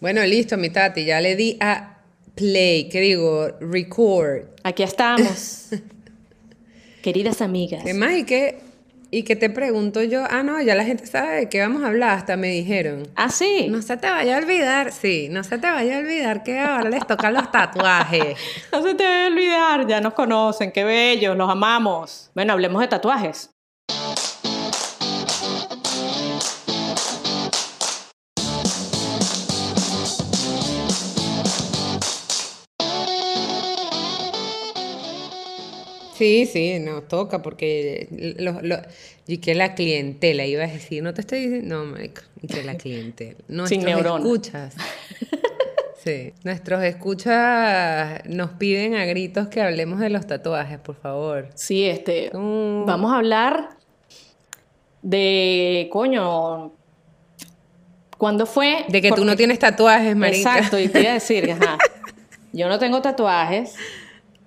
Bueno, listo, mi tati, ya le di a play, ¿qué digo? Record. Aquí estamos. Queridas amigas. ¿Qué más? ¿Y qué, ¿Y qué te pregunto yo? Ah, no, ya la gente sabe de qué vamos a hablar, hasta me dijeron. Ah, sí. No se te vaya a olvidar, sí, no se te vaya a olvidar que ahora les tocan los tatuajes. No se te vaya a olvidar, ya nos conocen, qué bellos, los amamos. Bueno, hablemos de tatuajes. Sí, sí, nos toca porque los, los- y que la clientela, iba a decir, no te estoy diciendo, no, y que la clientela. Nuestros escuchas. Sí, nuestros escuchas nos piden a gritos que hablemos de los tatuajes, por favor. Sí, este. Vamos a hablar de. Coño. ¿Cuándo fue? De que tú no Porque- tienes tatuajes, marica. Exacto, y te iba a decir, ajá. Yo no tengo tatuajes,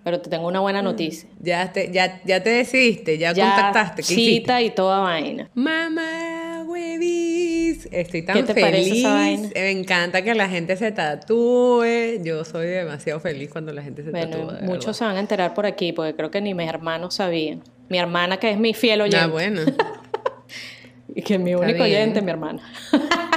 pero te tengo una buena noticia. Ya te, ya, ya te decidiste, ya, contactaste, ¿qué hiciste? cita y toda vaina. Mamá, huevis. Estoy tan ¿Qué te feliz. parece esa vaina? Me encanta que la gente se tatúe. Yo soy demasiado feliz cuando la gente se Bueno, tatúa. muchos verdad. se van a enterar por aquí, porque creo que ni mis hermanos sabían. Mi hermana, que es mi fiel oyente. Ah, bueno. Y que es mi único oyente, mi hermana.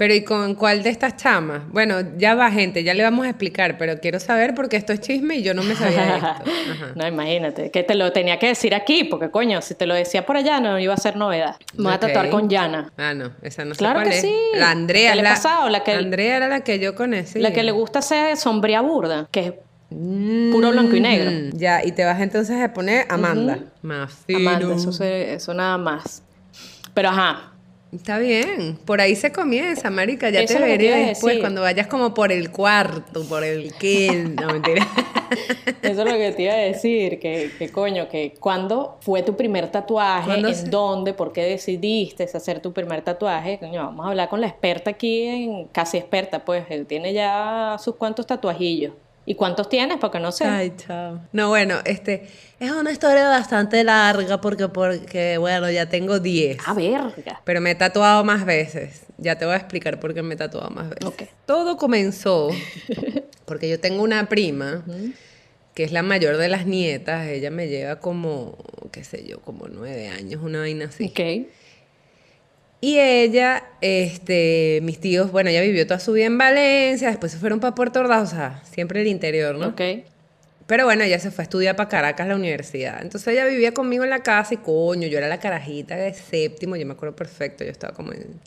Pero ¿y con cuál de estas chamas? Bueno, ya va gente, ya le vamos a explicar, pero quiero saber porque esto es chisme y yo no me sabía esto. Ajá. No, imagínate, que te lo tenía que decir aquí, porque coño, si te lo decía por allá no iba a ser novedad. Me voy a tatuar con Yana. Ah, no, esa no sé Claro cuál que es. sí. La Andrea. ¿Qué le la, pasado? La que- Andrea era la que yo conocí. La que le gusta hacer sombría burda, que es puro blanco y negro. Mm, Ya, y te vas entonces a poner Amanda. Más fino. Amanda, eso, se- eso nada más. Pero ajá, Está bien, por ahí se comienza, marica, ya Eso te veré después, decir. cuando vayas como por el cuarto, por el qué, no, mentira. eso es lo que te iba a decir, que, que coño, que cuándo fue tu primer tatuaje, ¿Cuándo en se- dónde, por qué decidiste hacer tu primer tatuaje, coño, vamos a hablar con la experta aquí, en, casi experta, pues, él tiene ya sus cuantos tatuajillos. ¿Y cuántos tienes? Porque no sé. Ay, chao. No, bueno, este, es una historia bastante larga porque, porque bueno, ya tengo 10. Ah, verga. Pero me he tatuado más veces. Ya te voy a explicar por qué me he tatuado más veces. Ok. Todo comenzó porque yo tengo una prima que es la mayor de las nietas. Ella me lleva como, qué sé yo, como nueve años, una vaina así. Ok. Y ella, este, mis tíos, bueno, ella vivió toda su vida en Valencia, después se fueron para Puerto Ordaz, o sea, siempre el interior, ¿no? Ok. Pero bueno, ella se fue a estudiar para Caracas, la universidad. Entonces ella vivía conmigo en la casa y coño, yo era la carajita de séptimo, yo me acuerdo perfecto, yo estaba como en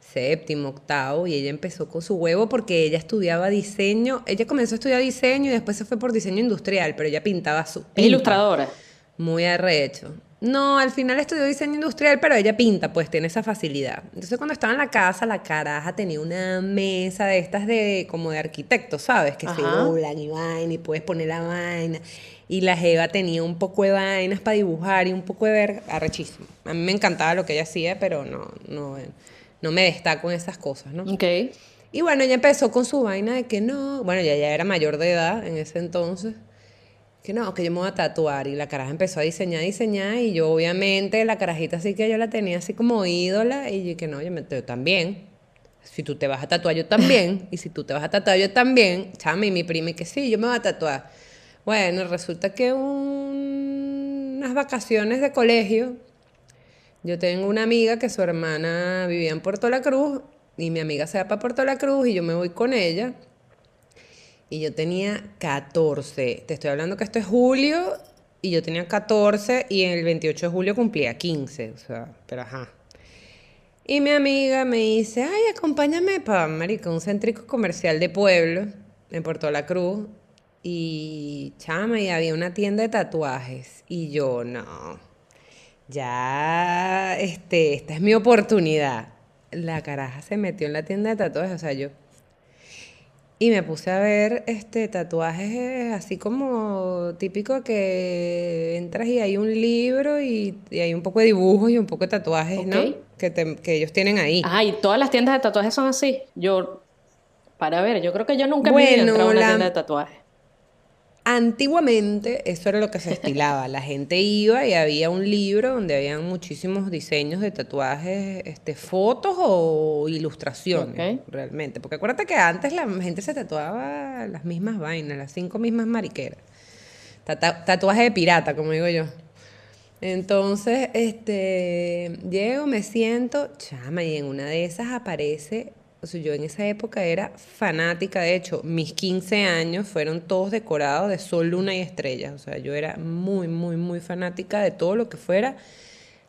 séptimo, octavo, y ella empezó con su huevo porque ella estudiaba diseño, ella comenzó a estudiar diseño y después se fue por diseño industrial, pero ella pintaba su... Es ilustradora. Muy arrecho. No, al final estudió diseño industrial, pero ella pinta, pues tiene esa facilidad. Entonces cuando estaba en la casa, la caraja tenía una mesa de estas de como de arquitectos, ¿sabes? Que se doblan y vaina y puedes poner la vaina. Y la Jeva tenía un poco de vainas para dibujar y un poco de ver arrechísimo. A mí me encantaba lo que ella hacía, pero no, no, no me destaco en esas cosas, ¿no? Ok. Y bueno, ella empezó con su vaina de que no, bueno, ella ya era mayor de edad en ese entonces, que no, que yo me voy a tatuar. Y la caraja empezó a diseñar, diseñar, y yo obviamente la carajita así que yo la tenía así como ídola, y yo que no, yo, me, yo también. Si tú te vas a tatuar, yo también. Y si tú te vas a tatuar, yo también. Chama, y mi prima, y que sí, yo me voy a tatuar. Bueno, resulta que un- unas vacaciones de colegio, yo tengo una amiga que su hermana vivía en Puerto La Cruz y mi amiga se va para Puerto La Cruz y yo me voy con ella. Y yo tenía 14. Te estoy hablando que esto es julio y yo tenía 14 y el 28 de julio cumplía 15. O sea, pero ajá. Y mi amiga me dice, ay, acompáñame para, marica, un céntrico comercial de pueblo en Puerto La Cruz. Y chama, y había una tienda de tatuajes. Y yo, no, ya, este, esta es mi oportunidad. La caraja se metió en la tienda de tatuajes, o sea, yo. Y me puse a ver este tatuajes así como típico que entras y hay un libro y, y hay un poco de dibujos y un poco de tatuajes, ¿no? Que, te- que ellos tienen ahí. Ajá, y todas las tiendas de tatuajes son así. Yo, para ver, yo creo que yo nunca en mi vida he Bueno, entrado a una la- tienda de tatuajes. Antiguamente eso era lo que se estilaba. La gente iba y había un libro donde habían muchísimos diseños de tatuajes, este, fotos o ilustraciones, realmente. Porque acuérdate que antes la gente se tatuaba las mismas vainas, las cinco mismas mariqueras. Tata- tatuaje de pirata, como digo yo. Entonces, este, llego, me siento, chama, y en una de esas aparece, o sea, yo en esa época era fanática, de hecho, mis 15 años fueron todos decorados de sol, luna y estrellas, o sea, yo era muy, muy, muy fanática de todo lo que fuera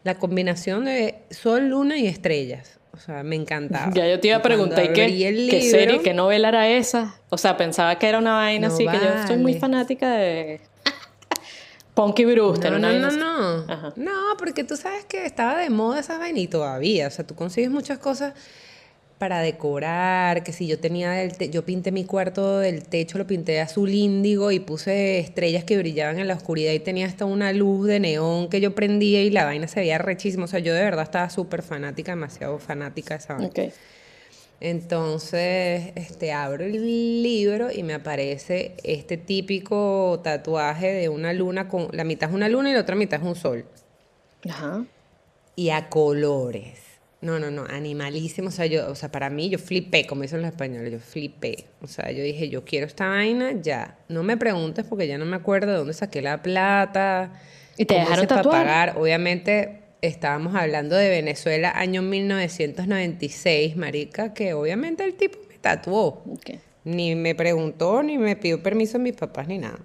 la combinación de sol, luna y estrellas, o sea, me encantaba. Ya yo te iba a preguntar, ¿y qué, el qué libro- serie, qué novela era esa? O sea, pensaba que era una vaina No así, que yo soy muy fanática de Punky Brewster. No, no, no, no. Ajá. No, porque tú sabes que estaba de moda esa vaina y todavía. O sea, tú consigues muchas cosas para decorar, que si yo tenía el te- yo pinté mi cuarto del techo, lo pinté de azul índigo y puse estrellas que brillaban en la oscuridad y tenía hasta una luz de neón que yo prendía y la vaina se veía rechísimo. O sea, yo de verdad estaba súper fanática, demasiado fanática de esa vaina. Entonces, este, abro el libro y me aparece este típico tatuaje de una luna con la mitad es una luna y la otra mitad es un sol. Ajá. Y a colores. No, no, no, animalísimo. O sea, yo, o sea, para mí yo flipé, como dicen los españoles, yo flipé. O sea, yo dije, yo quiero esta vaina ya. No me preguntes porque ya no me acuerdo de dónde saqué la plata. ¿Y te dejaron hice para tatuar? pagar. Obviamente estábamos hablando de Venezuela, año 1996, marica, que obviamente el tipo me tatuó. Ni me preguntó, ni me pidió permiso a mis papás, ni nada.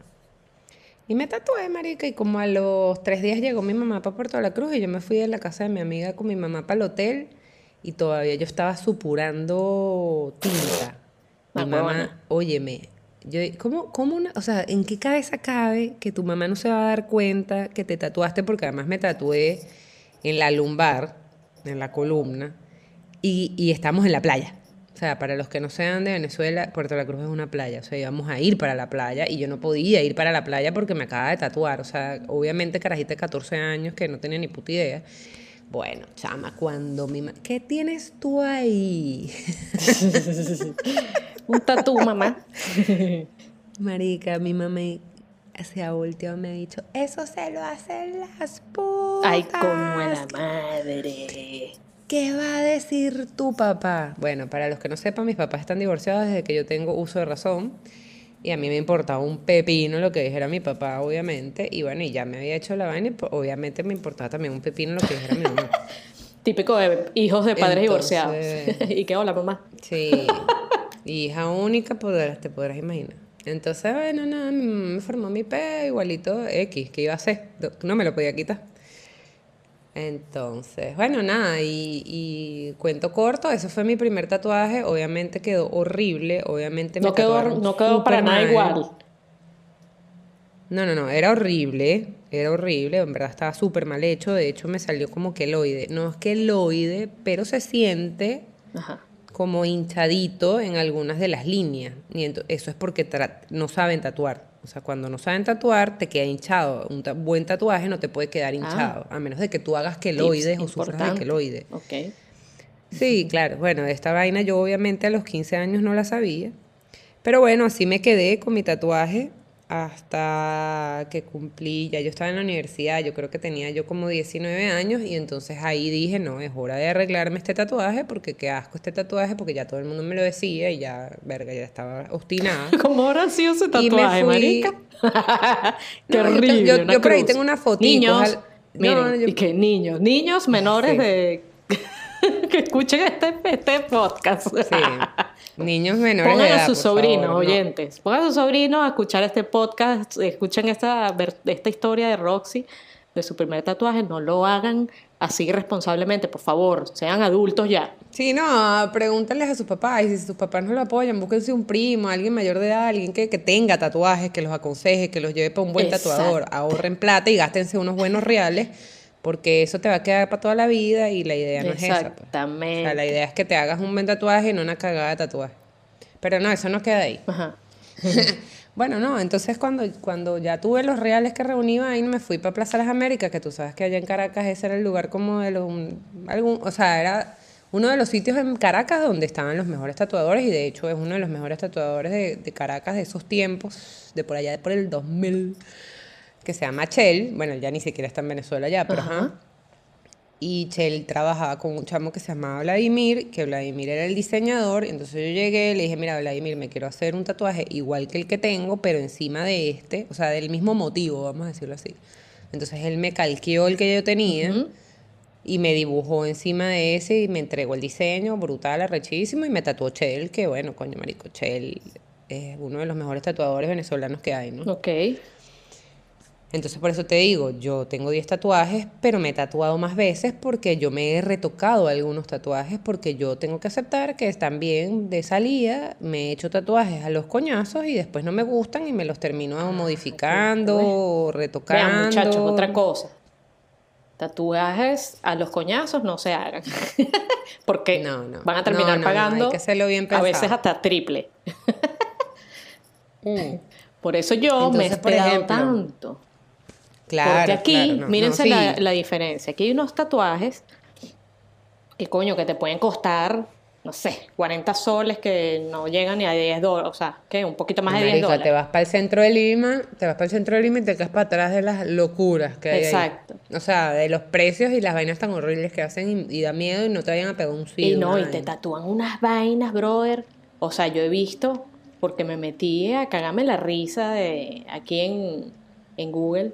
Y me tatué, marica, y como a los tres días llegó mi mamá para Puerto La Cruz y yo me fui de la casa de mi amiga con mi mamá para el hotel y todavía yo estaba supurando tinta. Mi Ah, mamá, óyeme, yo, ¿cómo, cómo una, o sea, ¿en qué cabeza cabe que tu mamá no se va a dar cuenta que te tatuaste? Porque además me tatué en la lumbar, en la columna, y, y estamos en la playa. O sea, para los que no sean de Venezuela, Puerto La Cruz es una playa. O sea, íbamos a ir para la playa y yo no podía ir para la playa porque me acaba de tatuar. O sea, obviamente carajita de 14 años que no tenía ni puta idea. Bueno, chama, cuando mi ma- ¿Qué tienes tú ahí? Un tatú, mamá. Marica, mi mamá se ha volteado y me ha dicho, eso se lo hacen las putas. Ay, como la madre. ¿Qué va a decir tu papá? Bueno, para los que no sepan, mis papás están divorciados desde que yo tengo uso de razón. Y a mí me importaba un pepino lo que dijera mi papá, obviamente. Y bueno, y ya me había hecho la vaina y pues, obviamente me importaba también un pepino lo que dijera mi mamá. Típico de hijos de padres divorciados. ¿Y qué hola, mamá? Sí. Hija única, podrás, te podrás imaginar. Entonces, bueno, nada, me formó mi pelo igualito X, que iba a hacer? No me lo podía quitar. Entonces, bueno, nada, y, y cuento corto, eso fue mi primer tatuaje, obviamente quedó horrible, obviamente me No quedó, tatuaron no quedó para nada mal. igual. No, no, no, era horrible, era horrible, en verdad estaba súper mal hecho, de hecho me salió como queloide, no es queloide, pero se siente Ajá. como hinchadito en algunas de las líneas. Y eso es porque no saben tatuar. O sea, cuando no saben tatuar, te queda hinchado. Un ta- buen tatuaje no te puede quedar hinchado, a menos de que tú hagas queloides o sufras de queloides. Ok. Sí, claro. Bueno, esta vaina yo obviamente a los 15 años no la sabía. Pero bueno, así me quedé con mi tatuaje hasta que cumplí, ya yo estaba en la universidad, yo creo que tenía yo como 19 años y entonces ahí dije, no, es hora de arreglarme este tatuaje porque qué asco este tatuaje porque ya todo el mundo me lo decía y ya, verga, ya estaba obstinada. ¿Cómo habrá sido ese tatuaje, fui- marica? Qué No, yo horrible. yo- yo por ahí tengo una fotico, Niños, miren, No, yo- y que niños, niños menores Sí. de... que escuchen este, este podcast. Sí, niños menores Pongan de edad, a sus sobrinos, favor, no. oyentes. Pongan a sus sobrinos a escuchar este podcast, escuchen esta, esta historia de Roxy, de su primer tatuaje. No lo hagan así irresponsablemente, por favor. Sean adultos ya. Sí, no, pregúntales a sus papás y si sus papás no lo apoyan, búsquense un primo, alguien mayor de edad, alguien que, que tenga tatuajes, que los aconseje, que los lleve para un buen Exacto. tatuador, ahorren plata y gástense unos buenos reales, porque eso te va a quedar para toda la vida y la idea no es esa. pues. O Exactamente. sea, la idea es que te hagas un buen tatuaje y no una cagada de tatuaje. Pero no, eso no queda ahí. Ajá. Bueno, no, entonces cuando, cuando ya tuve los reales que reuní ahí me fui para Plaza Las Américas, que tú sabes que allá en Caracas ese era el lugar como de los, un- algún, o sea, era uno de los sitios en Caracas donde estaban los mejores tatuadores y de hecho es uno de los mejores tatuadores de, de Caracas de esos tiempos, de por allá, de por el 2000, que se llama Chel. Bueno, ya ni siquiera está en Venezuela ya, pero Ajá. ajá. Y Chel trabajaba con un chamo que se llamaba Vladimir, que Vladimir era el diseñador. Entonces yo llegué, le dije, mira, Vladimir, me quiero hacer un tatuaje igual que el que tengo, pero encima de este, o sea, del mismo motivo, vamos a decirlo así. Entonces él me calqueó el que yo tenía Ujú. y me dibujó encima de ese y me entregó el diseño, brutal, arrechísimo, y me tatuó Chel, que bueno, coño, marico, Chel es uno de los mejores tatuadores venezolanos que hay, ¿no? Ok. Entonces por eso te digo, yo tengo 10 tatuajes, pero me he tatuado más veces porque yo me he retocado algunos tatuajes porque yo tengo que aceptar que bien de salida, me he hecho tatuajes a los coñazos y después no me gustan y me los termino modificando, o retocando. Vean, muchachos, otra cosa. Tatuajes a los coñazos no se hagan. Porque No, no. van a terminar No, pagando hay que hacerlo bien a veces hasta triple. Mm. Por eso yo me he por esperado ejemplo, tanto. Claro, Porque aquí, claro, no, no, mírense sí. la, la diferencia. Aquí hay unos tatuajes que coño, que te pueden costar, no sé, 40 soles que no llegan ni a 10 dólares. O sea, que un poquito más de 10 Marica, dólares. te vas para el centro de Lima, te vas para el centro de Lima y te quedas para atrás de las locuras que hay ahí. Exacto. O sea, de los precios y las vainas tan horribles que hacen y, y da miedo y no te vayan a pegar un Y sí. no, y te tatúan unas vainas, brother. O sea, yo he visto, porque me metí a cagarme la risa de aquí en, en Google.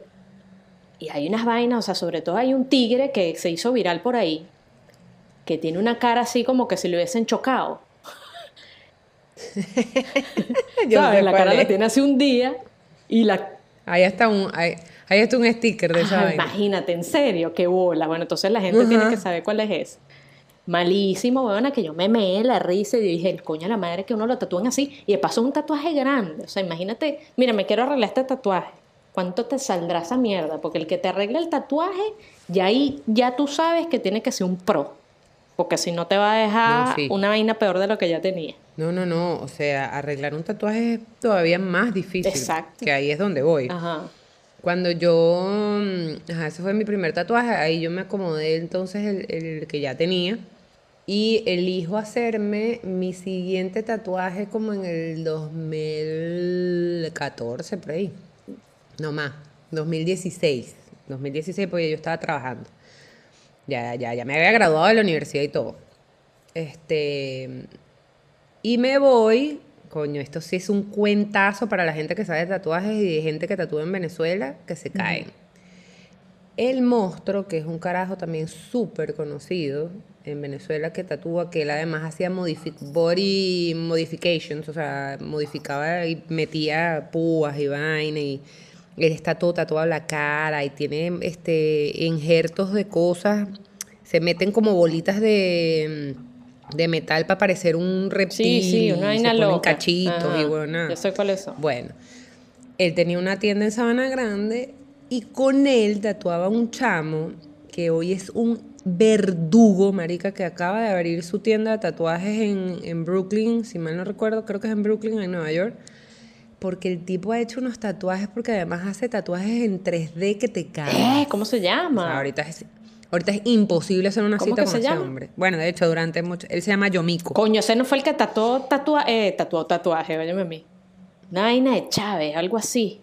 Y hay unas vainas, o sea, sobre todo hay un tigre que se hizo viral por ahí, que tiene una cara así como que si le hubiesen chocado. Yo ¿Sabes? La cara la es. tiene hace un día y la Ahí está un, ahí, ahí está un sticker de esa vaina. imagínate, en serio, qué bola. Bueno, entonces la gente tiene que saber cuál es ese. Malísimo, weona, que yo me meé la risa y dije, el coño a la madre que uno lo tatúen así. Y de paso un tatuaje grande. O sea, imagínate, mira, me quiero arreglar este tatuaje. ¿Cuánto te saldrá esa mierda? Porque el que te arregla el tatuaje, ya ahí, ya tú sabes que tiene que ser un pro. Porque si no te va a dejar No, sí. una vaina peor de lo que ya tenía. No, no, no. O sea, arreglar un tatuaje es todavía más difícil. Exacto. Que ahí es donde voy. Ajá. Cuando yo, mm, ajá, ese fue mi primer tatuaje, ahí yo me acomodé entonces el, el que ya tenía y elijo hacerme mi siguiente tatuaje como en el 2014, por ahí. No más, 2016. 2016 porque yo estaba trabajando. Ya, ya, ya me había graduado de la universidad y todo. Este, y me voy, coño, esto sí es un cuentazo para la gente que sabe de tatuajes y de gente que tatúa en Venezuela, que se caen. El monstruo, que es un carajo también súper conocido en Venezuela, que tatúa, que él además hacía body modifications, o sea, modificaba y metía púas y vaina, y él está todo tatuado la cara y tiene este injertos de cosas, se meten como bolitas de, de metal para parecer un reptil, Sí, sí, una y se vaina ponen loca. cachitos Ajá. y bueno, Yo sé cuáles son. bueno, él tenía una tienda en Sabana Grande y con él tatuaba un chamo que hoy es un verdugo, marica, que acaba de abrir su tienda de tatuajes en, en Brooklyn, si mal no recuerdo, creo que es en Brooklyn, en Nueva York. Porque el tipo ha hecho unos tatuajes, porque además hace tatuajes en 3D que te caen. Eh, ¿Cómo se O sea, llama? ahorita es, ahorita es imposible hacer una ¿Cómo cita con se ese llama? hombre. Bueno, de hecho, durante mucho... Él se llama Yomiko. Coño, ese no fue el que tatuó, tatua, eh, tatuó tatuaje, óyeme a mí. Una vaina de Chávez, algo así.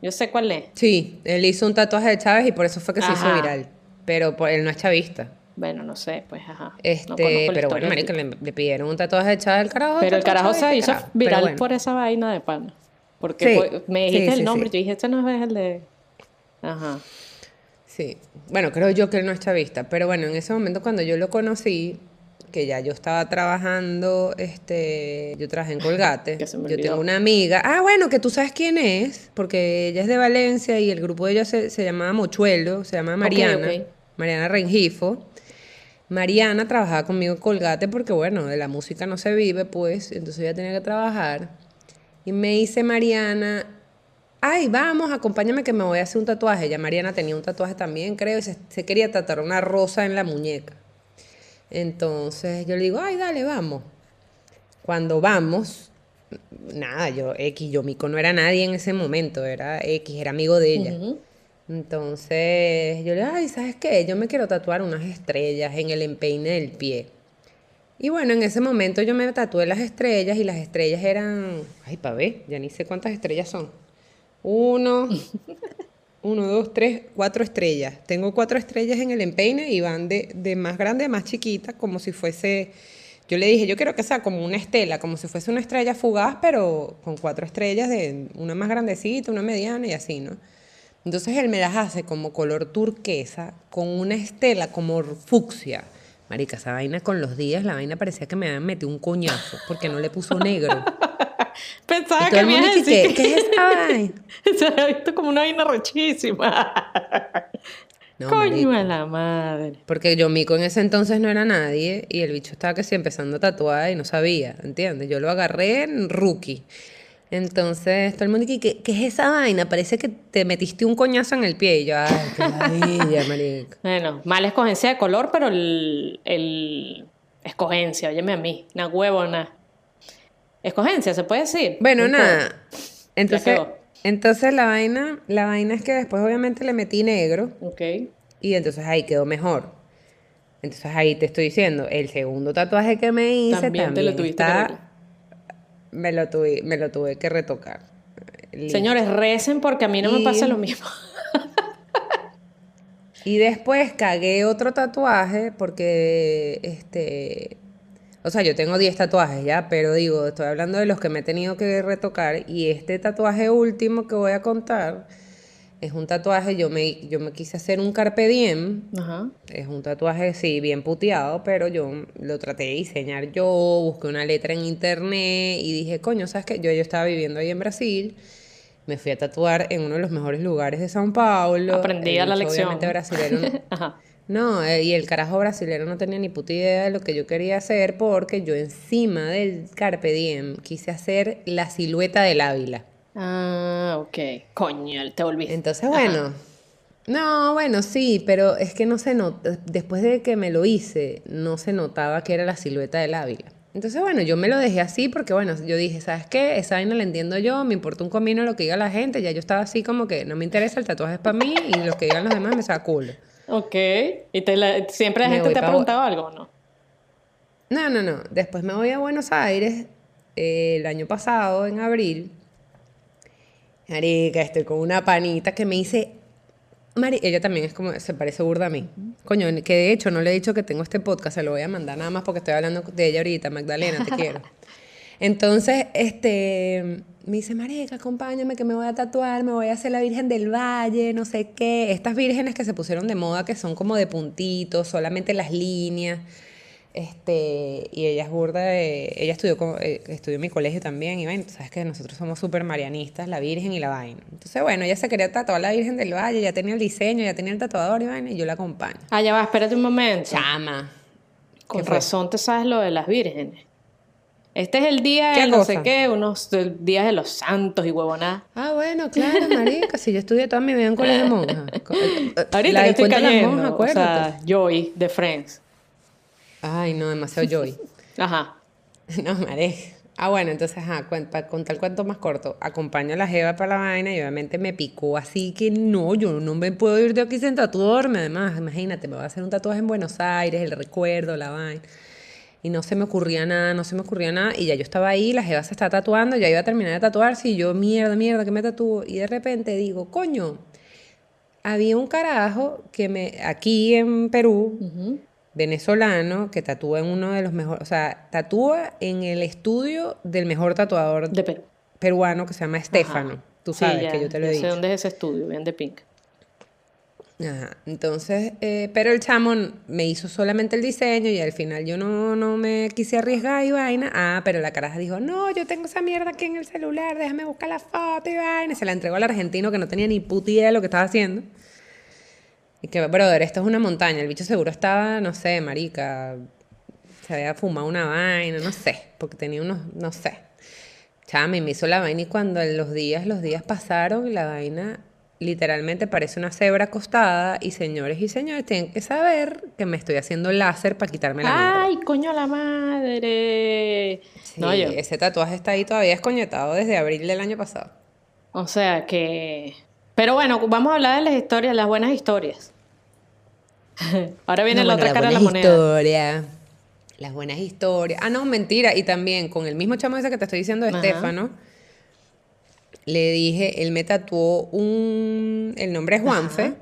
Yo sé cuál es. Sí, él hizo un tatuaje de Chávez y por eso fue que se hizo viral. Pero por- él no es chavista. Bueno, no sé, pues ajá. Este, pero bueno, marica, le, le pidieron un tatuaje de Chávez al carajo. Pero el carajo se ¿qué hizo viral bueno, por esa vaina de pana. Porque Sí, me dijiste sí, el nombre, yo dije, este no es el de. Ajá. Sí. Bueno, creo yo que él no es chavista. Pero bueno, en ese momento cuando yo lo conocí, que ya yo estaba trabajando, este, yo trabajé en Colgate. Yo tengo una amiga. Ah, bueno, que tú sabes quién es, porque ella es de Valencia y el grupo de ella se, se llamaba Mochuelo, se llama Mariana. Mariana Rengifo. Mariana trabajaba conmigo en Colgate porque, bueno, de la música no se vive, pues, entonces ella tenía que trabajar. Y me dice Mariana, ay, vamos, acompáñame que me voy a hacer un tatuaje. Ya Mariana tenía un tatuaje también, creo, y se, se quería tatuar una rosa en la muñeca. Entonces yo le digo, ay, dale, vamos. Cuando vamos, nada, yo, X, yo, Mico no era nadie en ese momento, era X, era amigo de ella. Entonces yo le digo, ay, ¿sabes qué? Yo me quiero tatuar unas estrellas en el empeine del pie. Y bueno, en ese momento yo me tatué las estrellas y las estrellas eran, ay, pa' ver, ya ni sé cuántas estrellas son. Uno, uno, dos, tres, cuatro estrellas. Tengo cuatro estrellas en el empeine y van de, de más grande a más chiquita, como si fuese, yo le dije, yo quiero que sea como una estela, como si fuese una estrella fugaz, pero con cuatro estrellas, de una más grandecita, una mediana y así, ¿no? Entonces él me las hace como color turquesa, con una estela como fucsia. Marica, esa vaina con los días, la vaina parecía que me habían metido un coñazo, porque no le puso negro. Pensaba Y todo que me a y que, ¿qué es esa vaina? Se había visto como una vaina rechísima. No, Coño de la madre. Porque yo mico en ese entonces no era nadie y el bicho estaba que sí empezando a tatuar y no sabía, ¿entiendes? Yo lo agarré en rookie. Entonces, todo el mundo, ¿qué, qué, qué es esa vaina? Parece que te metiste un coñazo en el pie. Y yo, ay, qué ladilla, marico. Bueno, mala escogencia de color, pero el, el escogencia, óyeme a mí, una huevona. Escogencia, ¿se puede decir? Bueno, No nada. Entonces, entonces la vaina, la vaina es que después obviamente le metí negro Ok. y entonces ahí quedó mejor. Entonces ahí te estoy diciendo, el segundo tatuaje que me hice También también, te lo tuviste está-. Me lo tuve, me lo tuve que retocar. Listo. Señores, recen porque a mí no me pasa lo mismo. Y después cagué otro tatuaje porque, este, o sea, yo tengo 10 tatuajes ya, pero digo, estoy hablando de los que me he tenido que retocar y este tatuaje último que voy a contar es un tatuaje, yo me, yo me quise hacer un carpe diem, Ajá. es un tatuaje, sí, bien puteado, pero yo lo traté de diseñar yo, busqué una letra en internet y dije, coño, ¿sabes qué? Yo, yo estaba viviendo ahí en Brasil, me fui a tatuar en uno de los mejores lugares de Sao Paulo. Aprendí a la lección. Obviamente brasilero no- Ajá. no, eh, y el carajo brasilero no tenía ni puta idea de lo que yo quería hacer porque yo encima del Carpe Diem quise hacer la silueta del Ávila. Ah, ok. Coño, te volviste. Entonces, bueno, no, bueno, sí, pero es que no se nota, después de que me lo hice, no se notaba que era la silueta del Ávila. Entonces, bueno, yo me lo dejé así porque, bueno, yo dije, ¿sabes qué? Esa vaina la entiendo yo, me importa un comino lo que diga la gente, ya yo estaba así como que no me interesa, el tatuaje es para mí y lo que digan los demás me saca culo. Ok. ¿Y te la- siempre la Me gente te ha preguntado algo o no? No, no, no. Después me voy a Buenos Aires eh, el año pasado, en abril. Marica, estoy con una panita que me dice. Mari, ella también es como, se parece burda a mí. Coño, que de hecho no le he dicho que tengo este podcast, se lo voy a mandar nada más porque estoy hablando de ella ahorita, Magdalena, te quiero. Entonces, este, me dice, Marica, acompáñame que me voy a tatuar, me voy a hacer la Virgen del Valle, no sé qué. Estas vírgenes que se pusieron de moda, que son como de puntitos, solamente las líneas. Este, y ella es burda de, ella estudió, con- eh, estudió en mi colegio también, y bueno, sabes que nosotros somos súper marianistas, la Virgen y la vaina. Entonces, bueno, ella se quería tatuar la Virgen del Valle, ya tenía el diseño, ya tenía el tatuador y vaina, y yo la acompaño. Ah, ya va, espérate un momento. Chama. Con razón te sabes lo de las vírgenes. Este es el día de ¿Qué no sé qué, unos días de los santos y huevonadas. Ah, bueno, claro, marica, si yo estudié toda mi vida en colegio de monjas. Ahorita La que estoy cayendo, monjas, o acuérdate. sea, Joy de Friends. Ay, no, demasiado joy. Ajá. No, marica. Ah, bueno, entonces, ajá, contar el cuento más corto, acompaño a la jeva para la vaina y obviamente me picó así que no, yo no me puedo ir de aquí sin tatuarme. Además, imagínate, me voy a hacer un tatuaje en Buenos Aires, el recuerdo, la vaina. Y no se me ocurría nada, no se me ocurría nada. Y ya yo estaba ahí, la jeva se está tatuando, ya iba a terminar de tatuarse y yo, mierda, mierda, que me tatúo. Y de repente digo, coño, había un carajo que me, aquí en Perú, Ujú. Venezolano, que tatúa en uno de los mejores, o sea, tatúa en el estudio del mejor tatuador De Perú. peruano que se llama Estefano. Ajá. Tú Sí, sabes ya, que yo te lo he dicho. sé dónde es ese estudio, bien de Pink. Ajá. Entonces, eh, pero el chamo me hizo solamente el diseño y al final yo no, no me quise arriesgar y vaina. Ah, pero la caraja dijo, no, yo tengo esa mierda aquí en el celular, déjame buscar la foto y vaina. Se la entregó al argentino que no tenía ni puta idea de lo que estaba haciendo. Y que, brother, esto es una montaña. El bicho seguro estaba, no sé, marica, se había fumado una vaina, no sé, porque tenía unos, no sé. Chama, y me hizo la vaina y cuando los días, los días pasaron la vaina literalmente parece una cebra acostada y señores y señores tienen que saber que me estoy haciendo láser para quitarme la mierda. ¡Ay, coño la madre! Sí, No, yo. ese tatuaje está ahí todavía escoñetado desde abril del año pasado. O sea que. Pero bueno, vamos a hablar de las historias, las buenas historias. Ahora viene No, la bueno, otra cara de la moneda. historia. Las buenas historias. Ah, no, mentira. Y también con el mismo chamo ese que te estoy diciendo, Ajá. Estefano, le dije, él me tatuó un, el nombre es Juanfe. Ajá.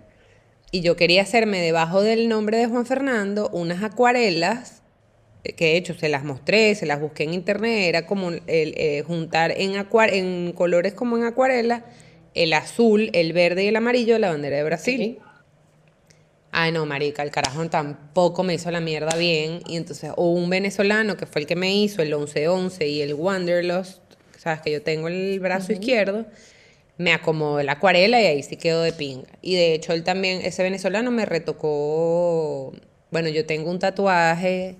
Y yo quería hacerme debajo del nombre de Juan Fernando unas acuarelas, eh, que de hecho se las mostré, se las busqué en internet, era como el, eh, juntar en, acuar en colores como en acuarela el azul, el verde y el amarillo de la bandera de Brasil. Ay, no, marica, el carajo tampoco me hizo la mierda bien. Y entonces, hubo un venezolano que fue el que me hizo el 1111 y el Wanderlust, sabes que yo tengo el brazo izquierdo, me acomodó la acuarela y ahí sí quedó de pinga. Y de hecho, él también, ese venezolano me retocó. Bueno, yo tengo un tatuaje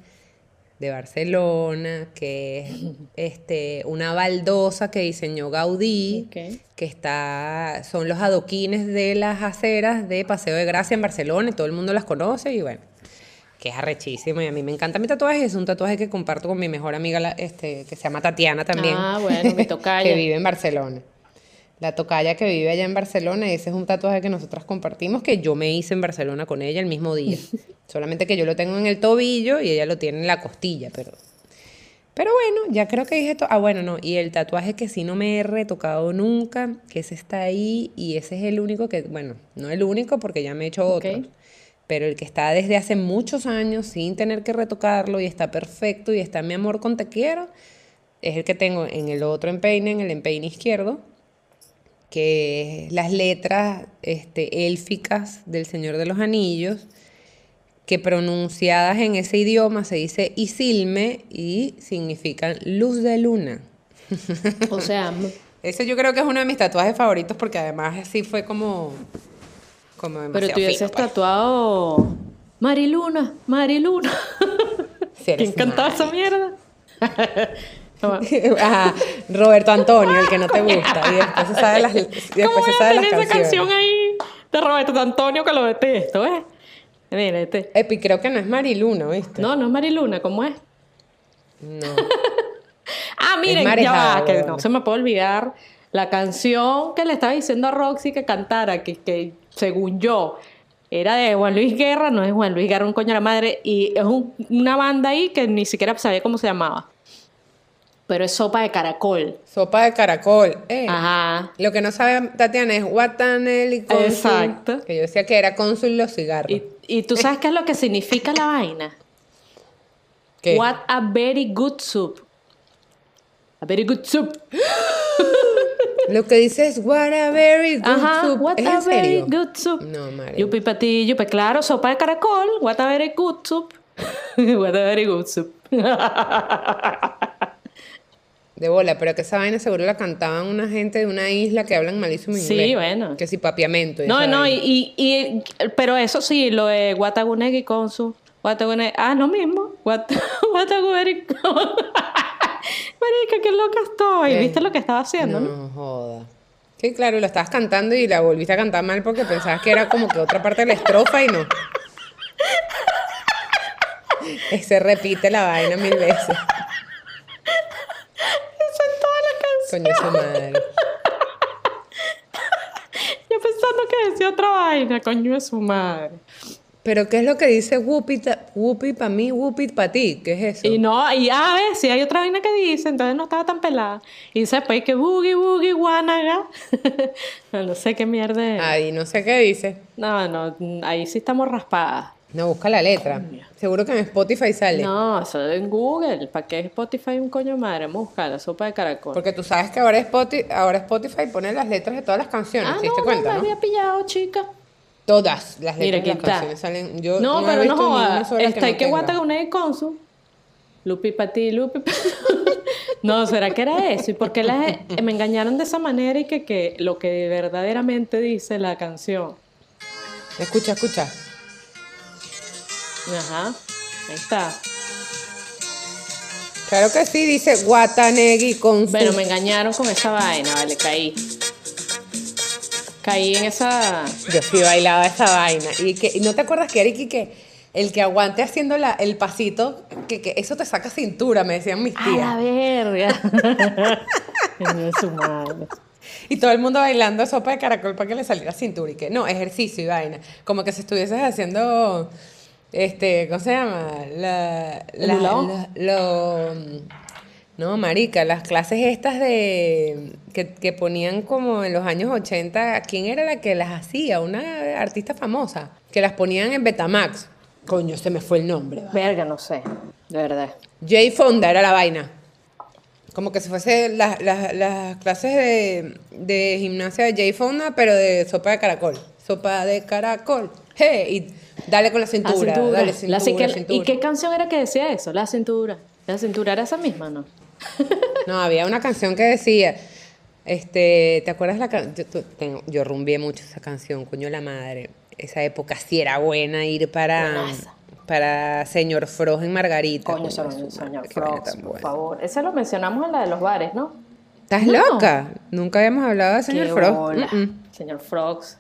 de Barcelona, que es este, una baldosa que diseñó Gaudí, que está, son los adoquines de las aceras de Paseo de Gracia en Barcelona, y todo el mundo las conoce, y bueno, que es arrechísimo, y a mí me encanta mi tatuaje, es un tatuaje que comparto con mi mejor amiga, la- este, que se llama Tatiana también. Ah, bueno, mi tocaya. que vive en Barcelona. La tocaya que vive allá en Barcelona, ese es un tatuaje que nosotras compartimos, que yo me hice en Barcelona con ella el mismo día. Solamente que yo lo tengo en el tobillo y ella lo tiene en la costilla, pero... Pero bueno, ya creo que dije todo. Ah, bueno, no. Y el tatuaje que sí no me he retocado nunca, que ese está ahí y ese es el único que, bueno, no el único porque ya me he hecho Ok. otros. Pero el que está desde hace muchos años sin tener que retocarlo y está perfecto y está mi amor con te quiero, es el que tengo en el otro empeine, en el empeine izquierdo, que es las letras este, élficas del Señor de los Anillos, que pronunciadas en ese idioma se dice Isilme y significan luz de luna. O sea, Ese yo creo que es uno de mis tatuajes favoritos porque además así fue como... como pero demasiado tú hubieses pues. tatuado Mariluna, Mariluna. Eres ¿Quién cantaba esa mierda? Ajá, Roberto Antonio, el que no te gusta. Y después se sabe las, después ¿Cómo se sabe las tener esa canciones. canción ahí de Roberto Antonio que lo detesto, eh? Mira, este. Epi, creo que no es Mariluna, ¿viste? No, no es Mariluna, ¿cómo es? No. Ah, miren, ya va, que no se me puede olvidar la canción que le estaba diciendo a Roxy que cantara, que, que según yo era de Juan Luis Guerra, no es Juan Luis Guerra, un coño de la madre, y es un- una banda ahí que ni siquiera sabía cómo se llamaba. Pero es sopa de caracol. Sopa de caracol. Eh. Ajá. Lo que no sabe Tatiana es Guatanel y cónsul. Exacto. Que yo decía que era cónsul los cigarros. Y, y tú sabes qué es lo que significa la vaina? ¿Qué? What a very good soup. A very good soup. Lo que dice es what a very good Ajá, soup. what ¿Es a very good soup. No, madre. Yupi para ti, yupi, claro, sopa de caracol. What a very good soup. what a very good soup. De bola, pero que esa vaina seguro la cantaban una gente de una isla que hablan malísimo Sí, inglés. bueno. Que si papiamento. y no, no, y, y, y- pero eso sí, lo de Watagunegi con su. Watagunegi. Ah, lo mismo. Wat- Watagunegi. Marica, qué loca estoy. ¿Qué? ¿Viste lo que estaba haciendo? no? No joda. Sí, claro, lo estabas cantando y la volviste a cantar mal porque pensabas que era como que otra parte de la estrofa y no. Eh, Se repite la vaina mil veces. Eso en toda la canción. Coño, su madre. Yo pensando que decía otra vaina, coño de su madre. Pero ¿qué es lo que dice Whoopi, Whoopi para mí, Whoopi para ti? ¿Qué es eso? Y no, y a ver, si hay otra vaina que dice, entonces no estaba tan pelada. Y dice después que boogie boogie guanaga. no, no sé qué mierda es. Ahí no sé qué dice. No, no, ahí sí estamos raspadas. No, busca la letra. Seguro que en Spotify sale. No, eso en Google. ¿Para qué Spotify un coño madre? Vamos a buscar la sopa de caracol. Porque tú sabes que ahora Spotify, ahora Spotify pone las letras de todas las canciones. ah, ¿Te diste no, cuenta, me no? había pillado, chica. Todas las letras Mira, de las canciones salen. Yo no, pero no visto ni una joda. sola Está que no guata con el consul. Lupi para ti, Lupi No, ¿será que era eso? ¿Y por qué las- me engañaron de esa manera y que, que lo que verdaderamente dice la canción? Escucha, escucha. Ajá, ahí está. Claro que sí, dice Guatanegui con su... Bueno, me engañaron con esa vaina, vale, caí. Caí en esa... Yo sí bailaba esa vaina. Y que no te acuerdas que Eriki que el que aguante haciendo la, el pasito, que, que eso te saca cintura, me decían mis ¡A la tías. verga! Su madre. Y todo el mundo bailando sopa de caracol para que le saliera cintura. Y que no, ejercicio y vaina. Como que si estuvieses haciendo Este, ¿cómo se llama? La, ¿El la- lo, no, marica, las clases estas de que, que ponían como en los años 80, ¿quién era la que las hacía? Una artista famosa, que las ponían en Betamax. Coño, se me fue el nombre. Verga, no sé, de verdad. Jay Fonda era la vaina. Como que se fuese las, las- las clases de, de gimnasia de Jay Fonda, pero de sopa de caracol. Sopa de caracol. Hey, y dale con la La cintura, cintura. dale La cintura, cique- cintura. ¿Y qué canción era que decía eso? La cintura. La cintura era esa misma, ¿no? No, había una canción que decía, este, ¿te acuerdas la canción? Yo, tengo- yo rumbié mucho esa canción, coño la madre. Esa época sí era buena ir para, Buenaza. para Señor Frost en Margarita. Coño, señor, señor por favor. Ese lo mencionamos en la de los bares, ¿no? ¿Estás No. loca? Nunca habíamos hablado de Señor Qué Frost. Mm, mm. Señor Frogs.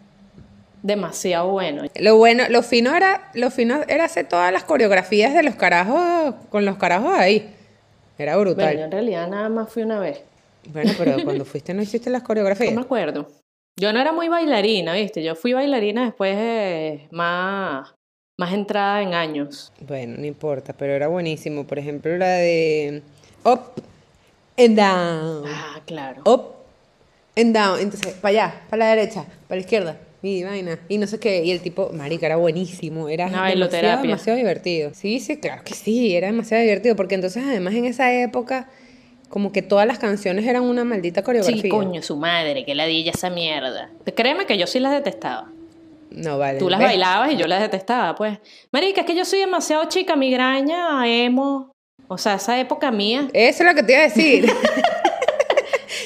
Demasiado bueno. Lo bueno, lo fino era, lo fino era hacer todas las coreografías de los carajos con los carajos ahí. Era Bueno, yo brutal. en realidad nada más fui una vez. Bueno, pero cuando fuiste no hiciste las No coreografías. me acuerdo. Yo no era muy bailarina, ¿viste? Yo fui bailarina después de más, más entrada en años. Bueno, no importa, pero era buenísimo. Por ejemplo, la de up and down. Ah, claro. Up and down. Entonces, para allá, para la derecha, para la izquierda. Y vaina. Y no sé qué. Y el tipo, marica, era buenísimo. Era demasiado, divertido. Sí, sí, claro que sí. Era demasiado divertido. Porque entonces, además, en esa época, como que todas las canciones eran una maldita coreografía. Sí, coño, su madre, que ladilla esa mierda. Créeme que yo sí las detestaba. No, vale. Tú las ¿ves? bailabas y yo las detestaba, pues. Marica, es que yo soy demasiado chica, migraña, emo. O sea, esa época mía. Eso es lo que te iba a decir.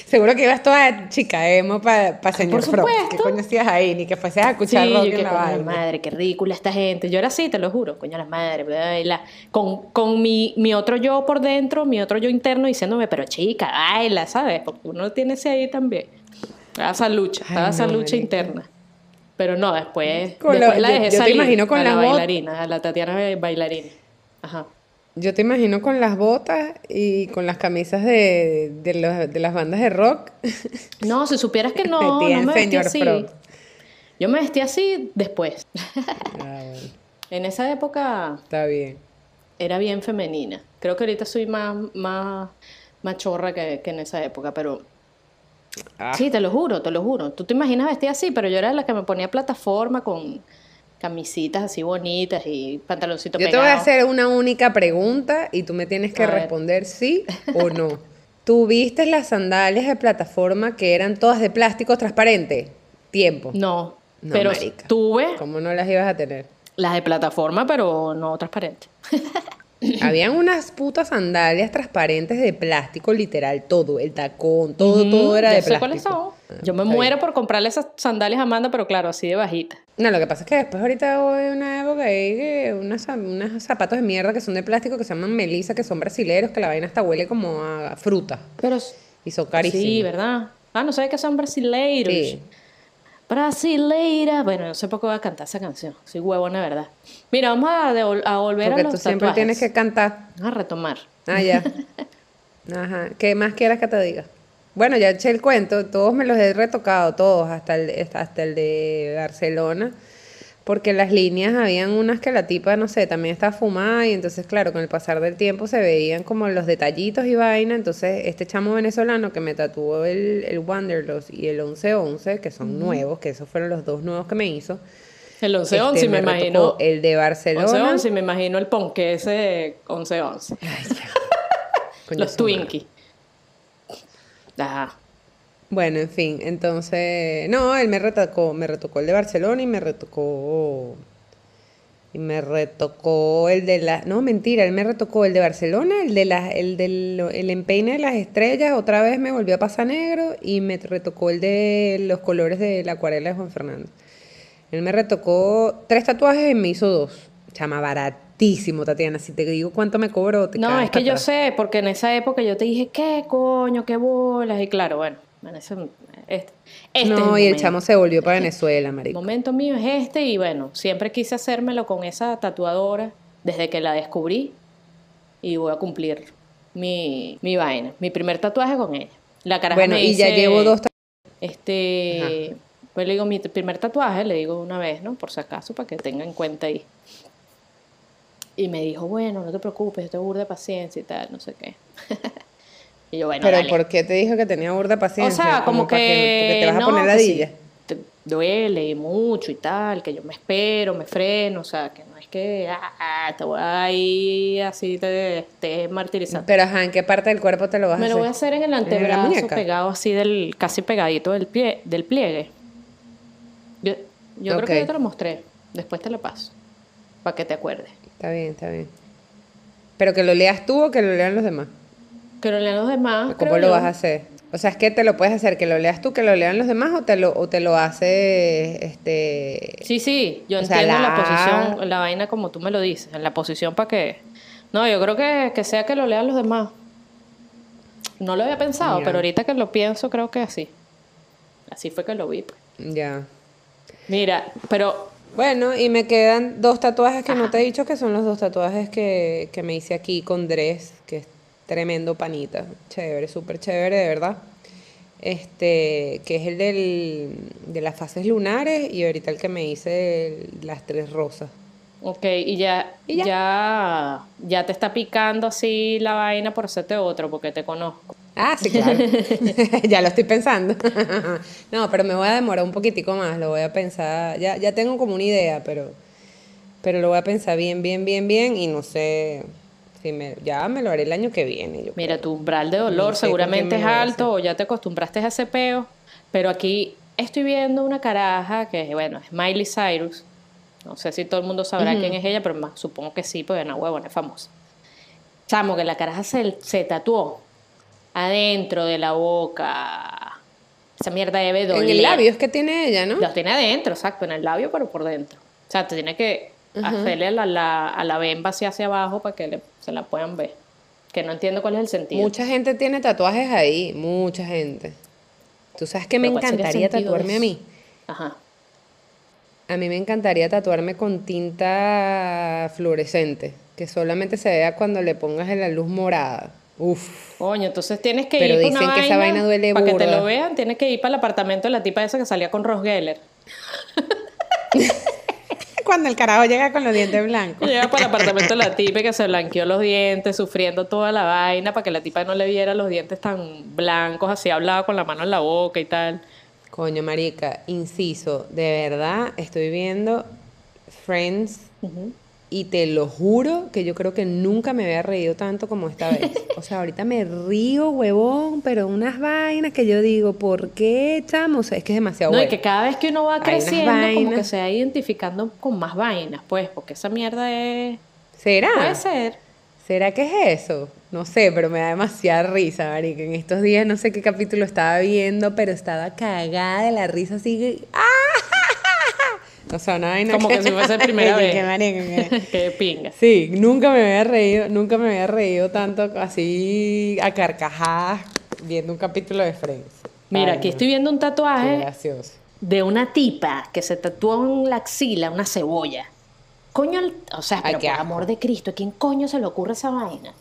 Seguro que ibas toda chica emo para pa señor Por Frost. ¿Qué supuesto. coño hacías ahí? Ni que fueses a escuchar rock que en la vaina. madre, qué ridícula esta gente. Yo era así, te lo juro, coño la madre, voy a bailar. Con, con mi, mi otro yo por dentro, mi otro yo interno diciéndome, pero chica, baila, ¿sabes? Porque uno tiene ese ahí también. Estaba esa lucha, Ay, estaba esa no, lucha marica. interna. Pero no, después, después la- yo- dejé yo te salir imagino con a la bailarina, a la Tatiana bailarina. Ajá. Yo te imagino con las botas y con las camisas de, de, los- de las bandas de rock. No, si supieras que no, no me señor así. Yo me vestía así después. Ah, bueno, En esa época está bien. era bien femenina. Creo que ahorita soy más, más, más chorra que, que en esa época, pero Ah, sí, te lo juro, te lo juro. Tú te imaginas vestida así, pero yo era la que me ponía plataforma con camisitas así bonitas y pantaloncitos Yo te voy a hacer una única pregunta y tú me tienes que A ver. responder sí o no. ¿Tú viste las sandalias de plataforma que eran todas de plástico transparente? Tiempo. No, No, pero marica. tuve ¿Cómo no las ibas a tener? las de plataforma, pero no transparente. Habían unas putas sandalias transparentes de plástico, literal, todo, el tacón, todo, todo era ya de sé cuáles plástico. son. Yo me está muero por comprarle esas sandalias a Amanda, pero claro, así de bajita. No, lo que pasa es que después ahorita voy a una época ahí que unas, unos zapatos de mierda que son de plástico que se llaman Melissa, que son brasileros, que la vaina hasta huele como a fruta. Pero Y son carísimos. sí, ¿verdad? Ah, no sabes que son brasileiros. Sí. Brasileira. Bueno, no sé por qué voy a cantar esa canción. Soy huevona, ¿verdad? Mira, vamos a, a volver Porque a los tú siempre tatuajes. tienes que cantar. A retomar. Ah, ya. Ajá. ¿Qué más quieras que te diga? Bueno, ya eché el cuento, todos me los he retocado, todos, hasta el, hasta el de Barcelona, porque las líneas habían unas que la tipa, no sé, también estaba fumada y entonces, claro, con el pasar del tiempo se veían como los detallitos y vaina, entonces este chamo venezolano que me tatuó el, el Wanderlust y el 1111, que son nuevos, que esos fueron los dos nuevos que me hizo. El 11-11, este, me, imagino. El de Barcelona. 11-11, me imagino el ponque ese 11-11. Coño, Los su madre. Twinkie. Bueno, en fin, entonces, no, él me retocó, me retocó el de Barcelona y me retocó y me retocó el de la, no, mentira, él me retocó el de Barcelona, el de la, el del el empeine de las estrellas, otra vez me volvió a pasar negro y me retocó el de los colores de la acuarela de Juan Fernando. Él me retocó tres tatuajes y me hizo dos. Chama, baratísimo, Tatiana. Si te digo cuánto me cobró, te No, es que yo atrás. sé, porque en esa época yo te dije, ¿qué coño? ¿Qué bolas? Y claro, bueno, en ese, este, este no, es y el chamo se volvió para Venezuela, El marico. momento mío es este y bueno, siempre quise hacérmelo con esa tatuadora desde que la descubrí y voy a cumplir mi, mi vaina, mi primer tatuaje con ella. La caraja Bueno, me y ya llevo dos Este, pues le digo mi primer tatuaje, le digo una vez, ¿no? Por si acaso, para que tenga en cuenta ahí. Y me dijo, bueno, no te preocupes, yo te burda de paciencia y tal, no sé qué. y yo, bueno, Pero dale. ¿por qué te dijo que tenía burda O paciencia? sea, como, que, porque te vas a poner ladilla. sí, duele mucho y tal, que yo me espero, me freno, o sea, que no es que ah, te voy a ir así, te estés martirizando. Pero ajá, ¿en qué parte del cuerpo te lo vas a Me hacer? lo voy a hacer en el antebrazo, pegado así del, casi pegadito del pie, del pliegue. Yo, yo creo que yo te lo mostré, después te lo paso, para que te acuerdes. Está bien, está bien. Pero que lo leas tú o que lo lean los demás. Que lo lean los demás. ¿Cómo creo lo yo. vas a hacer? O sea, es que te lo puedes hacer, que lo leas tú, que lo lean los demás o te lo, o te lo hace este. Sí, sí, yo sea, entiendo la... la- posición, la vaina como tú me lo dices, en la posición para que... No, yo creo que, que sea que lo lean los demás. No lo había pensado, pero ahorita que lo pienso creo que así. Así fue que lo vi. pues. Ya. Mira, pero Bueno, y me quedan dos tatuajes que no te he dicho que son los dos tatuajes que, que me hice aquí con Dres, que es tremendo panita. Chévere, súper chévere, de verdad. Este, que es el del, de las fases lunares y ahorita el que me hice el- las tres rosas. Ok, y ya, Y ya. ya. ya, te está picando así la vaina por hacerte otro, porque te conozco. Ah, sí, claro. ya lo estoy pensando. no, pero me voy a demorar un poquitico más, lo voy a pensar. Ya, ya tengo como una idea, pero, pero lo voy a pensar bien, bien, bien, bien y no sé si me, ya me lo haré el año que viene. Yo Mira, creo. tu umbral de dolor seguramente es alto o ya te acostumbraste a ese peo, pero aquí estoy viendo una caraja que, bueno, es Miley Cyrus. No sé si todo el mundo sabrá quién es ella, pero más, supongo que sí, porque no, huevona, es famosa. Chamo, que la caraja se, se tatuó adentro de la boca. Esa mierda debe doler. En el labio es que tiene ella, ¿no? Lo tiene adentro, exacto, en el labio, pero por dentro. O sea, te tiene que hacerle a la, la- a la bemba así hacia abajo para que le- se la puedan ver. Que no entiendo cuál es el sentido. Mucha gente tiene tatuajes ahí, mucha gente. ¿Tú sabes que me Pero ¿cuál sería el encantaría de tatuarme a mí? Ajá. A mí me encantaría tatuarme con tinta fluorescente, que solamente se vea cuando le pongas en la luz morada. Uf. Coño, entonces tienes que Pero ir dicen una que esa vaina duele Para que te lo vean, tienes que ir para el apartamento de la tipa esa que salía con Ross Geller. Cuando el carajo llega con los dientes blancos. Llega para el apartamento de la tipa que se blanqueó los dientes, sufriendo toda la vaina para que la tipa no le viera los dientes tan blancos, así hablaba con la mano en la boca y tal. Coño, marica, inciso, de verdad estoy viendo Friends y te lo juro que yo creo que nunca me había reído tanto como esta vez. O sea, ahorita me río, huevón, pero unas vainas que yo digo, ¿por qué, chamo? O sea, es que es demasiado No, y bueno. que cada vez que uno va creciendo, como que se va identificando con más vainas, pues, porque esa mierda es... ¿Será? Puede ser. ¿Será que es eso? No sé, pero me da demasiada risa, marica. En estos días no sé qué capítulo estaba viendo, pero estaba cagada de la risa así. ¡Ah! O sea, una vaina Como que si fuese primera vez. qué que- Qué pinga. Sí, nunca me había reído, nunca me había reído tanto así a carcajadas viendo un capítulo de Friends. Mira, Ay, aquí no, estoy viendo un qué tatuaje gracioso. de una tipa que se tatuó en la axila una cebolla. Coño, o sea, pero qué por amor de Cristo, ¿a quién coño se le ocurre esa vaina?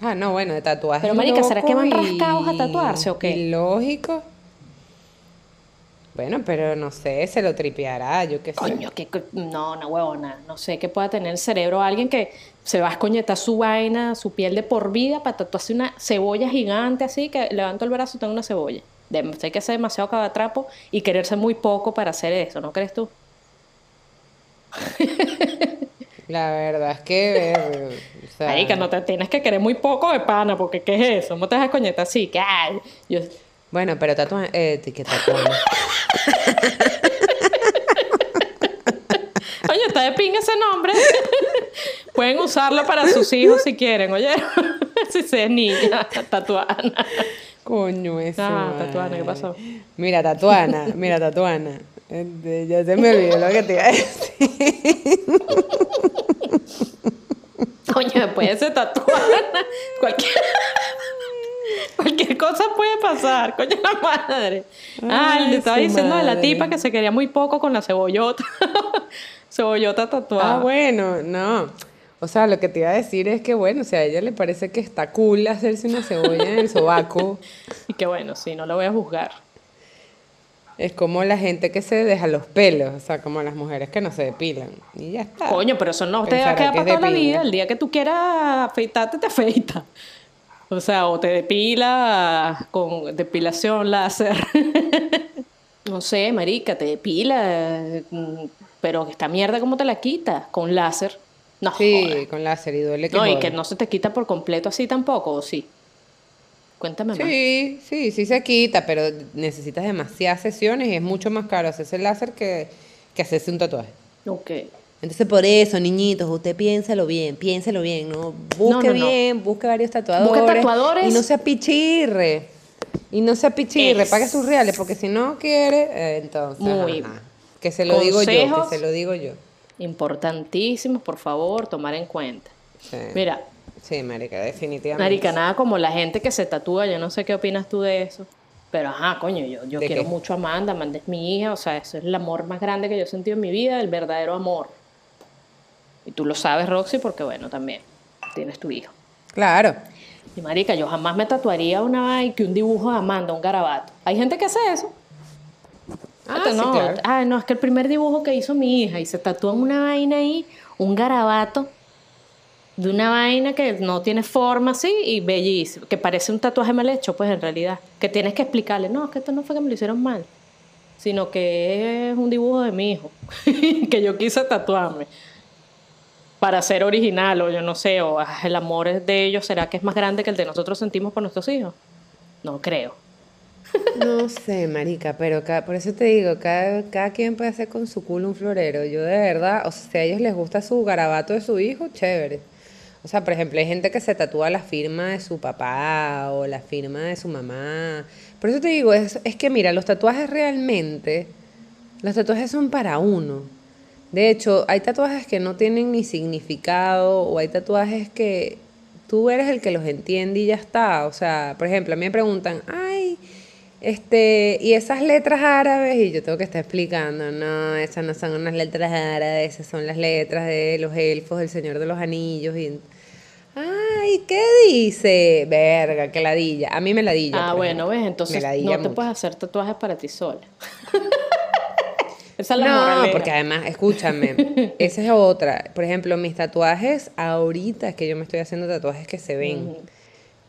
Ah, no, bueno, de tatuajes. Pero, marica, ¿será que van rascados a tatuarse o qué? Lógico. Bueno, pero no sé, se lo tripeará, yo qué sé. Coño, que no, no huevona, no sé qué pueda tener el cerebro alguien que se va a escoñetar su vaina, su piel de por vida para tatuarse una cebolla gigante así, que levanto el brazo y tengo una cebolla. De- hay que ser demasiado cagatrapo y quererse muy poco para hacer eso, ¿no crees tú? La verdad es que... eh, o sea, Marica, no te tienes que querer muy poco de pana, porque ¿qué es eso? ¿Cómo te vas a escoñetar así? Que, ay, yo, Bueno, pero tatuaje... Eh. Oye, está de pinga ese nombre. Pueden usarlo para sus hijos si quieren, oye. si se es niña, Tatuana. Coño, eso. Ah, Tatuana, ¿qué pasó? Mira, Tatuana, mira, Tatuana. Este, ya se me olvidó lo que te iba a decir. Coño, puede ser Tatuana. Cualquier... Cualquier cosa puede pasar, coño la madre. Ah, le estaba diciendo de la madre. tipa que se quería muy poco con la cebollota. cebollota tatuada. Ah, bueno, no. O sea, lo que te iba a decir es que, bueno, o sea, a ella le parece que está cool hacerse una cebolla en el sobaco. Y que bueno, sí, no lo voy a juzgar. Es como la gente que se deja los pelos, o sea, como las mujeres que no se depilan. Y ya está. Coño, pero eso no te va a quedar que para toda la vida. El día que tú quieras afeitarte, te afeita. O sea, o te depila con depilación láser. no sé, marica, te depila. mm, Pero esta mierda, ¿cómo te la quitas? Con láser. No, Sí, con láser y duele que No, y que no se te quita por completo así tampoco, ¿o sí? Cuéntame más. Sí, sí, sí se quita, pero necesitas demasiadas sesiones y es mucho más caro hacerse el láser que, que hacerse un tatuaje. Ok. Entonces, por eso, niñitos, usted piénselo bien, piénselo bien, ¿no? Busque no, no. bien, busque varios tatuadores. tatuadores. Y no se apichirre. Y no se apichirre, Es- pague sus reales, porque si no quiere, eh, entonces. Muy ajá. Que se lo digo yo, que se lo digo yo. Importantísimos, por favor, tomar en cuenta. Sí, Mira, sí marica, definitivamente. Marica, nada como la gente que se tatúa, yo no sé qué opinas tú de eso. Pero ajá, coño, yo, yo ¿De quiero qué? mucho a Amanda, Amanda es mi hija, o sea, eso es el amor más grande que yo he sentido en mi vida, el verdadero amor. Y tú lo sabes, Roxy, porque bueno, también tienes tu hijo. Claro. Y marica, yo jamás me tatuaría una vaina que un dibujo de Amanda, un garabato. Hay gente que hace eso. Ah, sí, no, claro. ah, no, es que el primer dibujo que hizo mi hija y se tatúa una vaina ahí, un garabato de una vaina que no tiene forma así y bellísimo, que parece un tatuaje mal hecho, pues en realidad, que tienes que explicarle, no, es que esto no fue que me lo hicieron mal, sino que es un dibujo de mi hijo, que yo quise tatuarme para ser original o yo no sé, o ah, el amor de ellos será que es más grande que el de nosotros sentimos por nuestros hijos. No creo. No sé, marica, pero por eso te digo, cada, cada quien puede hacer con su culo un florero. Yo de verdad, o sea, si a ellos les gusta su garabato de su hijo, chévere. O sea, por ejemplo, hay gente que se tatúa la firma de su papá o la firma de su mamá. Por eso te digo, es, es que mira, los tatuajes realmente, los tatuajes son para uno. De hecho, hay tatuajes que no tienen ni significado o hay tatuajes que tú eres el que los entiende y ya está. O sea, por ejemplo, a mí me preguntan, ay, este, y esas letras árabes, y yo tengo que estar explicando, no, esas no son unas letras árabes, esas son las letras de los elfos, del Señor de los Anillos, y... Ay, ¿qué dice? Verga, qué ladilla. A mí me ladilla. Ah, bueno, ejemplo. ves, entonces no te mucho. puedes hacer tatuajes para ti sola. Esa es la No, porque además, escúchame, esa es otra. Por ejemplo, mis tatuajes, ahorita es que yo me estoy haciendo tatuajes que se ven.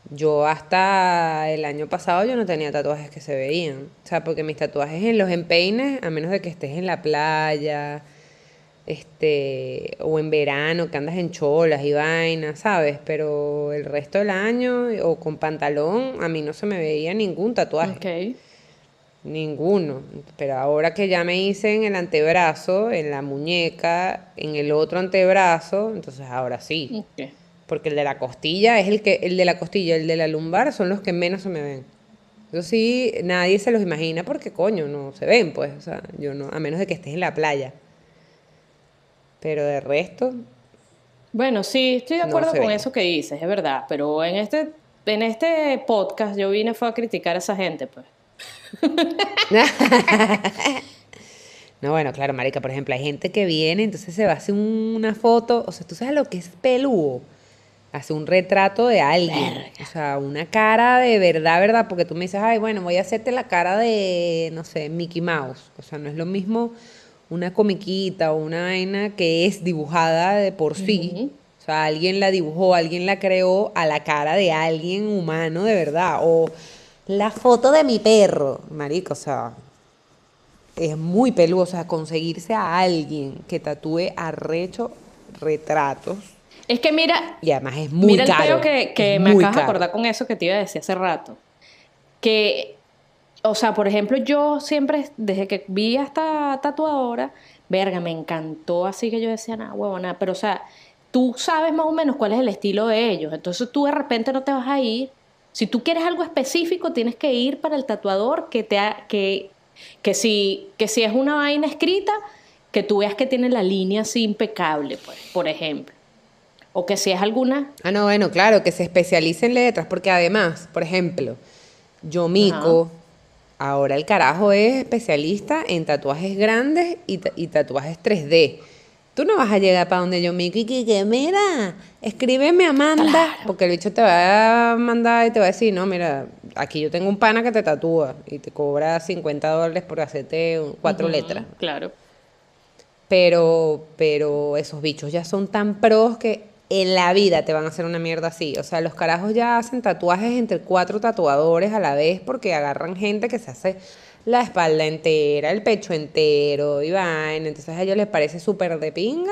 Yo hasta el año pasado yo no tenía tatuajes que se veían. O sea, porque mis tatuajes en los empeines, a menos de que estés en la playa, este, o en verano, que andas en cholas y vainas, ¿sabes? Pero el resto del año, o con pantalón, a mí no se me veía ningún tatuaje. Ninguno. Pero ahora que ya me hice en el antebrazo, en la muñeca, en el otro antebrazo, entonces ahora sí. Porque el de la costilla es el que, el de la costilla, el de la lumbar son los que menos se me ven. Eso sí, nadie se los imagina porque coño, no se ven, pues. O sea, yo no, a menos de que estés en la playa. Pero de resto, Bueno, sí, estoy de acuerdo con eso que dices, es verdad. Pero en este, en este podcast yo vine fue a criticar a esa gente, pues. No, bueno, claro, marica, por ejemplo, hay gente que viene, entonces se va a hacer un- una foto, o sea, tú sabes lo que es peludo, hace un retrato de alguien, o sea, una cara de verdad, verdad, porque tú me dices, ay, bueno, voy a hacerte la cara de, no sé, Mickey Mouse, o sea, no es lo mismo una comiquita o una vaina que es dibujada de por sí, o sea, alguien la dibujó, alguien la creó a la cara de alguien humano de verdad, o la foto de mi perro, marico, o sea, es muy peludo, o sea, conseguirse a alguien que tatúe arrecho retratos Es que mira, y además es muy mira el caro. que, me acabas de acordar con eso que te iba a decir hace rato. Que, o sea, por ejemplo, yo siempre, desde que vi a esta tatuadora, verga, me encantó, así que yo decía, nada, huevona, pero o sea, tú sabes más o menos cuál es el estilo de ellos, entonces tú de repente no te vas a ir. Si tú quieres algo específico, tienes que ir para el tatuador que te ha- que, que si, que si es una vaina escrita, que tú veas que tiene la línea así impecable, pues, por ejemplo. O que si es alguna Ah, no, bueno, claro, que se especialice en letras, porque además, por ejemplo, yo Mico, ahora el carajo es especialista en tatuajes grandes y, y tatuajes 3D. Tú no vas a llegar para donde yo Mico y que, mira, escríbeme Amanda, porque el bicho te va a mandar y te va a decir, no, mira, aquí yo tengo un pana que te tatúa y te cobra 50 dólares por hacerte cuatro letras. Claro. Pero, pero esos bichos ya son tan pros que en la vida te van a hacer una mierda así. O sea, los carajos ya hacen tatuajes entre cuatro tatuadores a la vez porque agarran gente que se hace la espalda entera, el pecho entero y vaina. Entonces a ellos les parece súper de pinga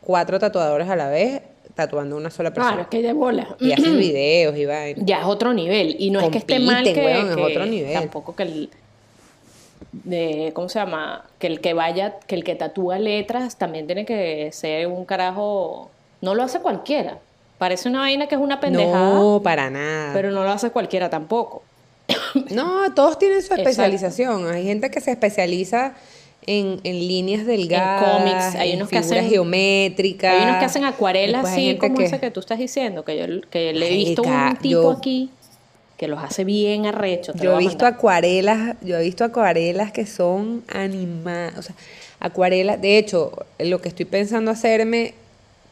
cuatro tatuadores a la vez tatuando a una sola persona. Claro, es que de bola. Y hacen videos y vaina. Ya es otro nivel. Y no es que esté mal que, weón, es que otro nivel. tampoco que el de ¿cómo se llama? Que el que vaya, que el que tatúa letras también tiene que ser un carajo. No lo hace cualquiera. Parece una vaina que es una pendejada, No, para nada. pero no lo hace cualquiera tampoco. No, todos tienen su Exacto. especialización. Hay gente que se especializa en, en líneas delgadas, cómics, hay en unos que figuras hacen- geométricas. Hay unos que hacen acuarelas así como que- ese que tú estás diciendo, que yo que le he visto Marica, un tipo yo- aquí que los hace bien arrechos. te Yo he visto acuarelas, yo he visto acuarelas que son animadas, o sea, acuarelas, de hecho, lo que estoy pensando hacerme,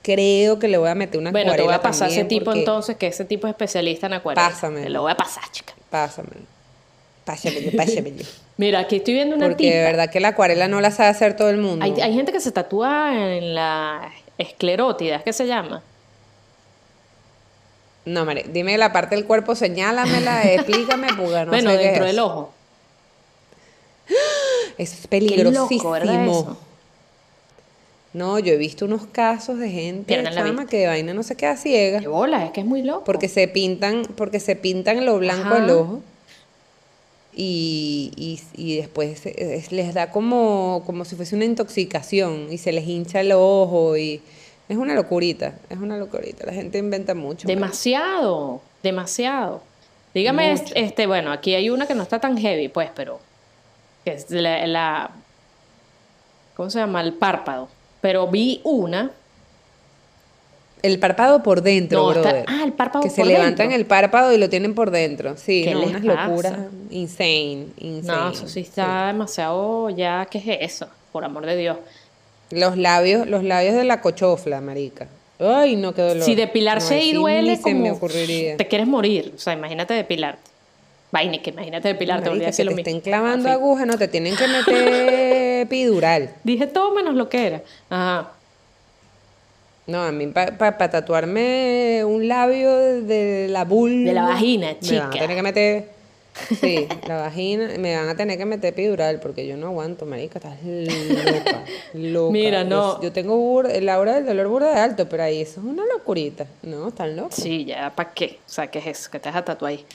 creo que le voy a meter una Bueno, acuarela te voy a pasar ese tipo entonces, que ese tipo es especialista en acuarelas. Pásamelo. Te lo voy a pasar, chica. Pásamelo. Pásamelo, pásamelo. Mira, aquí estoy viendo una Porque tipa. de verdad que la acuarela no la sabe hacer todo el mundo. Hay, hay gente que se tatúa en la esclerótida, ¿es que se llama? No, Mare, dime la parte del cuerpo, señálamela, explícame, porque no bueno, sé qué dentro es del ojo. Eso es Qué peligrosísimo. loco, ¿verdad? Eso? No, yo he visto unos casos de gente la chama que de vaina no se queda ciega Qué bola, es que es muy loco. porque se pintan, porque se pintan lo blanco Ajá. del ojo y, y, y después es- les da como, como si fuese una intoxicación y se les hincha el ojo y es una locurita, es una locurita. La gente inventa mucho. Demasiado, demasiado. Dígame, Mucho. este, bueno, aquí hay una que no está tan heavy, pues, pero que es la, la- ¿cómo se llama? El párpado. Pero vi una, El párpado por dentro, No, está- ah, el párpado Que se levantan el párpado y lo tienen por dentro. Sí, ¿Qué no, les unas pasa? locuras insane, insane. no, eso sí está demasiado, ya, ¿qué es eso? Por amor de Dios. Los labios, los labios de la cochofla, marica. Ay, no, qué dolor. Si depilarse No, sí, duele, ni se como me ocurriría. te quieres morir. O sea, imagínate depilarte. Vaina, que imagínate depilarte, volví a decir que lo te estén clavando agujas, no te tienen que meter epidural. Dije todo menos lo que era. Ajá. No, a mí para tatuarme un labio de, la vulva. De la vagina, Me van a chica. tener que meter. Sí, la vagina. Me van a tener que meter epidural porque yo no aguanto, marica. Estás loca. loca. Mira, no. Yo, tengo bur- el aura del dolor burda de alto, pero ahí eso es una locurita. No, están locos. Sí, ya, ¿para qué? O sea, ¿qué es eso? Que te vas a tatuar ahí.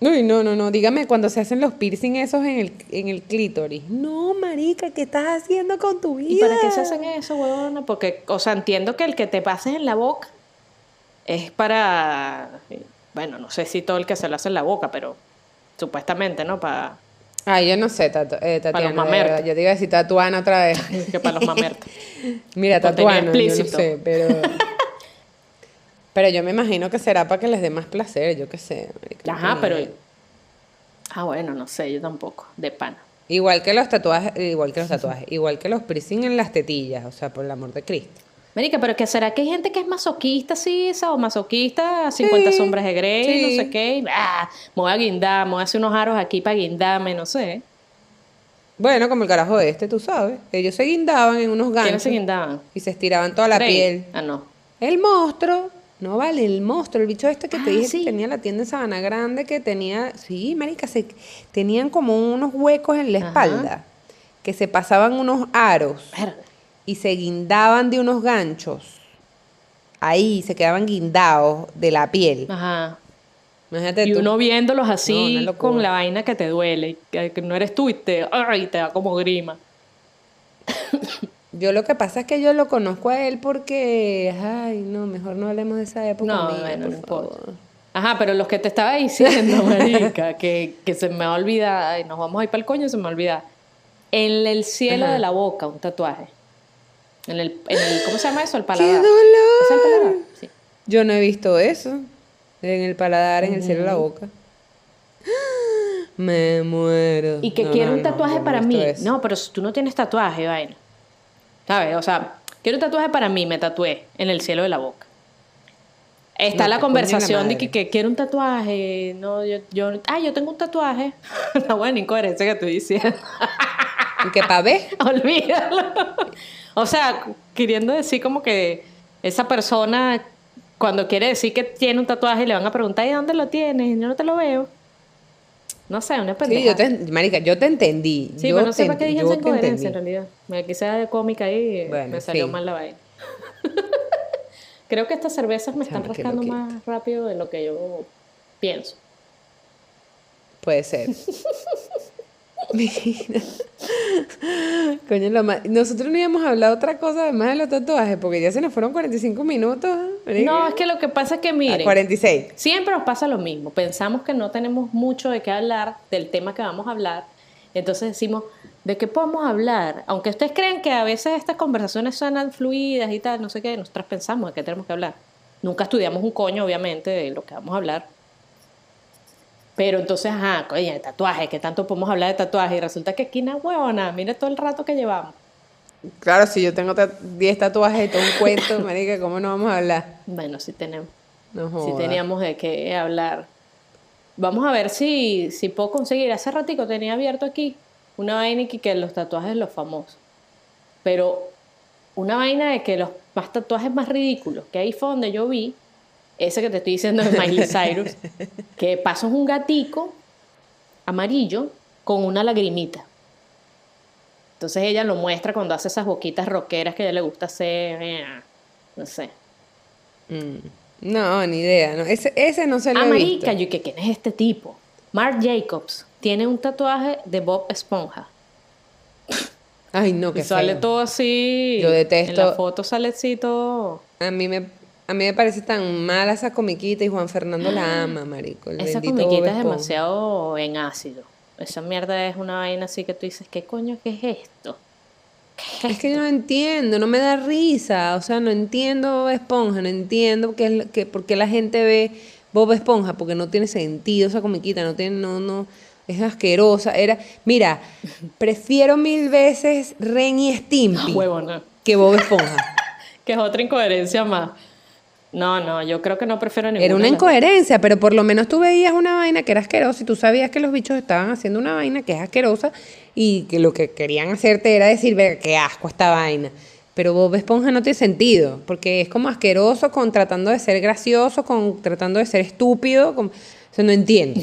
Uy, no, no, no. Dígame cuando se hacen los piercing esos en el, en el clítoris. No, marica, ¿qué estás haciendo con tu vida? ¿Y para qué se hacen eso, huevona? Porque, o sea, entiendo que el que te pases en la boca es para. Bueno, no sé si todo el que se lo hace en la boca, pero supuestamente, ¿no? Para Ay, yo no sé, Tatu- eh, Tatiana. mamertos. verdad. Yo te iba a decir Tatuana otra vez. que para los mamertos. Mira, Tatuana, yo no sé, pero... pero yo me imagino que será para que les dé más placer, yo qué sé. Ajá, pero. Ah, bueno, no sé, yo tampoco. De pana. Igual que los tatuajes, igual que los tatuajes, igual que los piercing en las tetillas, o sea, por el amor de Cristo. Marica, pero que será que hay gente que es masoquista, sí, esa, o masoquista, 50 Sí, sombras de Grey, sí. no sé qué, ah, me voy a guindar, me voy a hacer unos aros aquí para guindarme, no sé. Bueno, como el carajo este, tú sabes. Ellos se guindaban en unos ¿Quiénes ganchos se guindaban? y se estiraban toda la Grey. piel. Ah, no. El monstruo, no vale, el monstruo, el bicho este que te Ah, dije sí. que tenía la tienda en Sabana Grande, que tenía, sí, marica, se, tenían como unos huecos en la Ajá. espalda, que se pasaban unos aros y se guindaban de unos ganchos. Ahí se quedaban guindados de la piel. Ajá. Imagínate Y tú. uno viéndolos No, así locura. con la vaina que te duele, que no eres tú y te, ay, te da como grima. Yo lo que pasa es que yo lo conozco a él porque, ay, no, mejor no hablemos de esa época. No, mía, bueno, por no importa. Ajá, pero los que te estaba diciendo, marica, que, que se me va a olvidar, ay, nos vamos a ir para el coño, se me olvida. En el cielo Ajá. de la boca, un tatuaje. En el, en el ¿cómo se llama eso? El ¡Qué paladar. dolor! ¿Es el paladar? Sí. Yo no he visto eso. En el paladar, en el cielo de la boca. Me muero. Y que No, quiero no, un tatuaje no para mí. eso. No, pero tú no tienes tatuaje, vaina. ¿Sabes? O sea, quiero un tatuaje para mí, me tatué en el cielo de la boca. Está No, la conversación de que, que quiero un tatuaje. No, yo, yo, ah, yo tengo un tatuaje. La buena incoherencia que estoy diciendo. Y que pa' ver. Olvídalo. O sea, queriendo decir como que esa persona, cuando quiere decir que tiene un tatuaje, le van a preguntar, ¿y dónde lo tienes? Yo no te lo veo. No sé, una pendeja. Sí, yo te, marica, yo te entendí. Sí, yo pero no sé para qué dije esa incoherencia en realidad. Me quise de cómica y Bueno, me salió sí. mal la vaina. Creo que estas cervezas me están Chama, rascando más rápido de lo que yo pienso. Puede ser. Mira. Coño, lo ma- nosotros no íbamos a hablar otra cosa además de los tatuajes, porque ya se nos fueron 45 minutos. marica. No, es que lo que pasa es que Ah, miren, 46. siempre nos pasa lo mismo. Pensamos que no tenemos mucho de qué hablar del tema que vamos a hablar. Entonces decimos, ¿de qué podemos hablar? Aunque ustedes creen que a veces estas conversaciones suenan fluidas y tal, no sé qué, nosotros pensamos de qué tenemos que hablar. Nunca estudiamos un coño, obviamente, de lo que vamos a hablar. Pero entonces, ajá, coño, de tatuaje, ¿qué tanto podemos hablar de tatuaje? Y resulta que aquí una huevona, mire todo el rato que llevamos. Claro, si yo tengo ta- 10 tatuajes y todo un cuento, marica, ¿cómo no vamos a hablar? Bueno, sí tenemos. No Sí teníamos de qué hablar. Vamos a ver si, si puedo conseguir. Hace ratico tenía abierto aquí una vaina y que los tatuajes los famosos. Pero una vaina de que los más tatuajes más ridículos, que ahí fue donde yo vi, ese que te estoy diciendo de Miley Cyrus, que pasó un gatico amarillo con una lagrimita. Entonces ella lo muestra cuando hace esas boquitas rockeras que a ella le gusta hacer. eh, No sé. Mm. No, ni idea. No. Ese, ese no se lo Ah, he visto. yo que quién es este tipo. Mark Jacobs tiene un tatuaje de Bob Esponja. Ay, no, que sale todo así. Yo detesto- En la foto sale así todo. A mí me a mí me parece tan mala esa comiquita y Juan Fernando la ama, marico. el Esa comiquita es demasiado en ácido. Esa mierda es una vaina así que tú dices, ¿qué coño qué es esto? ¿Qué es Es que yo no entiendo, no me da risa, o sea, no entiendo Bob Esponja, no entiendo qué es que, por qué la gente ve Bob Esponja, porque no tiene sentido esa comiquita, no tiene, no, no, es asquerosa, era, mira, prefiero mil veces Ren y Stimpy Huevona. que Bob Esponja. Que es otra incoherencia más. No, no, yo creo que no prefiero ninguna. Era una incoherencia, pero por lo menos tú veías una vaina que era asquerosa y tú sabías que los bichos estaban haciendo una vaina que es asquerosa y que lo que querían hacerte era decir, "Verga, qué asco esta vaina. Pero Bob Esponja no tiene sentido, porque es como asqueroso con tratando de ser gracioso, con tratando de ser estúpido, con... o sea, no entiendo.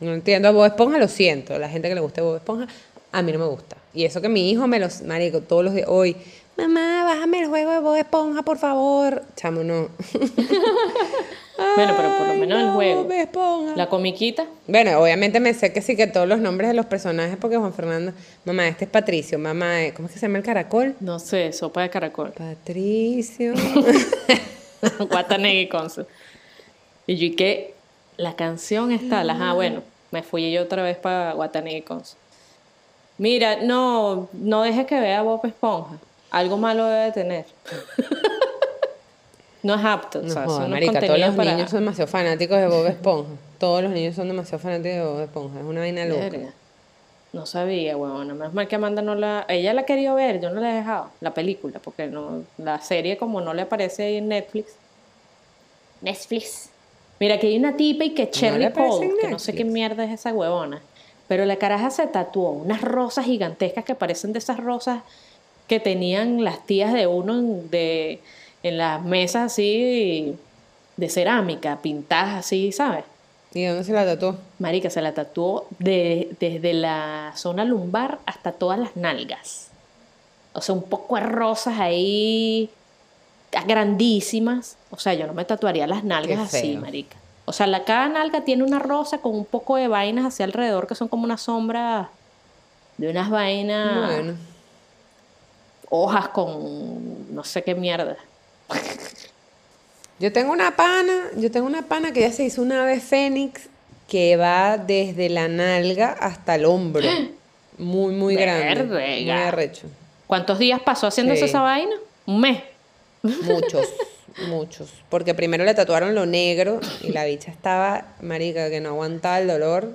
No entiendo a Bob Esponja, lo siento. La gente que le gusta Bob Esponja, a mí no me gusta. Y eso que mi hijo me los, marico, todos los días, hoy, mamá, bájame el juego de Bob Esponja, por favor. Chamo, no. Bueno, pero por lo menos el juego. Bob Esponja. La comiquita. Bueno, obviamente me sé que sí que todos los nombres de los personajes, porque Juan Fernando, mamá, este es Patricio, mamá, eh, ¿cómo es que se llama el caracol? No sé, sopa de caracol. Patricio. Guatanegui Consul. Y yo, ¿y qué? La canción está, la, ah, bueno, me fui yo otra vez para Guatanegui Consul. Mira, no, no dejes que vea Bob Esponja. Algo malo debe tener. no es apto, o No sea, son marica, todos los para... niños son demasiado fanáticos de Bob Esponja. Todos los niños son demasiado fanáticos de Bob Esponja. Es una vaina loca. Verga. No sabía, huevona. Menos mal que Amanda no la... Ella la ha querido ver, yo no la he dejado, la película, porque no la serie como no le aparece ahí en Netflix. Netflix. Mira, que hay una tipa y que le Cherry que no sé qué mierda es esa huevona. Pero la caraja se tatuó unas rosas gigantescas que parecen de esas rosas que tenían las tías de uno en, de, en las mesas así de cerámica, pintadas así, ¿sabes? ¿Y dónde se la tatuó? Marica, se la tatuó de- desde la zona lumbar hasta todas las nalgas. O sea, un poco de rosas ahí grandísimas. O sea, yo no me tatuaría las nalgas así, marica. O sea, la, cada nalga tiene una rosa con un poco de vainas hacia alrededor que son como una sombra de unas vainas, Bueno. Hojas con no sé qué mierda. Yo tengo una pana, yo tengo una pana que ya se hizo una ave fénix que va desde la nalga hasta el hombro. Muy, muy grande. Muy arrecho. ¿Cuántos días pasó haciéndose Sí. esa vaina? Un mes. Muchos, muchos. Porque primero le tatuaron lo negro y la bicha estaba, marica, que no aguantaba el dolor.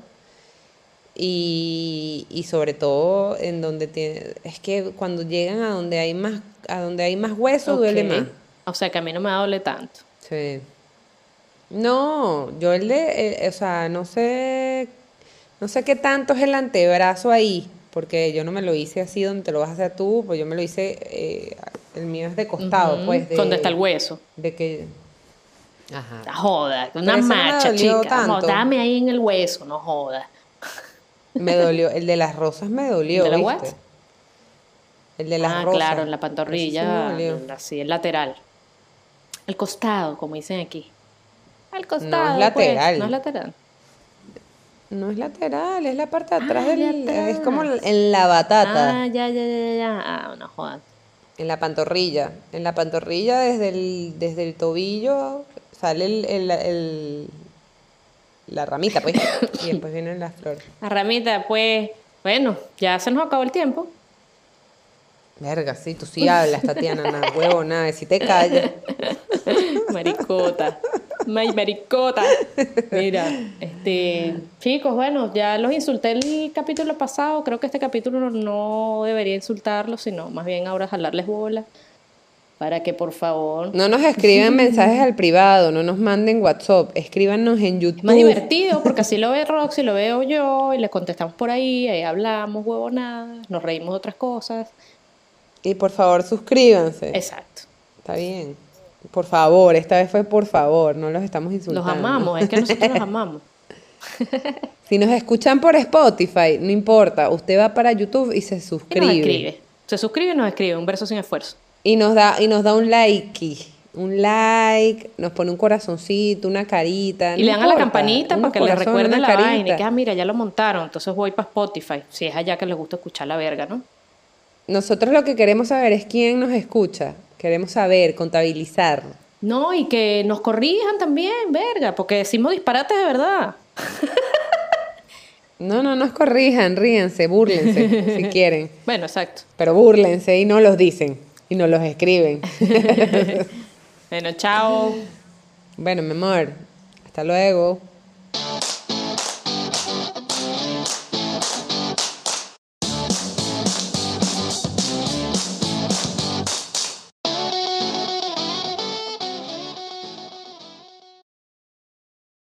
Y, y sobre todo en donde tiene, es que cuando llegan a donde hay más, a donde hay más hueso duele más. O sea, que a mí no me duele tanto. Sí. No, yo el de, eh, o sea, no sé, no sé qué tanto es el antebrazo ahí, porque yo no me lo hice así donde te lo vas a hacer tú, pues yo me lo hice, eh, el mío es de costado, pues. De, Donde está el hueso. De que, ajá. Joda, una dolió chica. No, dame ahí en el hueso, no joda. Me dolió, el de las rosas me dolió, ¿De la ¿viste? what? El de las ah, rosas. claro, en la sí pantorrilla, dolió. así, el lateral. El costado, como dicen aquí. Al es costado. lateral. Pues, no es lateral. No es lateral, es la parte de Ah, atrás de del, es como en la batata. Ah, ya, ya, ya, ya. Ah, no jodas. En la pantorrilla. En la pantorrilla, desde el, desde el tobillo, sale el, el- el- la ramita, pues. y después vienen las flores. La ramita, pues, bueno, ya se nos acabó el tiempo. Verga, sí, tú sí hablas, Tatiana, nada, huevo, nada, si te callas. Maricota. May maricota. Mira, este, chicos, bueno, ya los insulté el capítulo pasado. Creo que este capítulo no debería insultarlos, sino más bien ahora jalarles bola. Para que por favor. No nos escriban mensajes al privado, no nos manden WhatsApp, escríbanos en Es YouTube. más divertido porque así lo ve Roxy, lo veo yo y le contestamos por ahí, ahí hablamos huevonadas, nos reímos de otras cosas. Y por favor, suscríbanse. Exacto. Está bien. Por favor, esta vez fue por favor, no los estamos insultando. Los amamos, es que nosotros los amamos. Si nos escuchan por Spotify, no importa, usted va para YouTube y se Y suscribe. nos escribe. Se suscribe y nos escribe, un verso sin esfuerzo. Y nos da, y nos da un like. Un like, nos pone un corazoncito, una carita. Y no le dan a la campanita para que le corazones, recuerde una la vaina. carita. Y que, ah, mira, ya lo montaron, entonces voy para Spotify. Si es allá que les gusta escuchar la verga, ¿no? Nosotros lo que queremos saber es quién nos escucha. Queremos saber, contabilizar. No, y que nos corrijan también, verga, porque decimos disparates de verdad. No, no nos corrijan, ríense, búrlense si quieren. Bueno, exacto. Pero búrlense y no los dicen. Y nos los escriben. bueno, chao. Bueno, mi amor, hasta luego.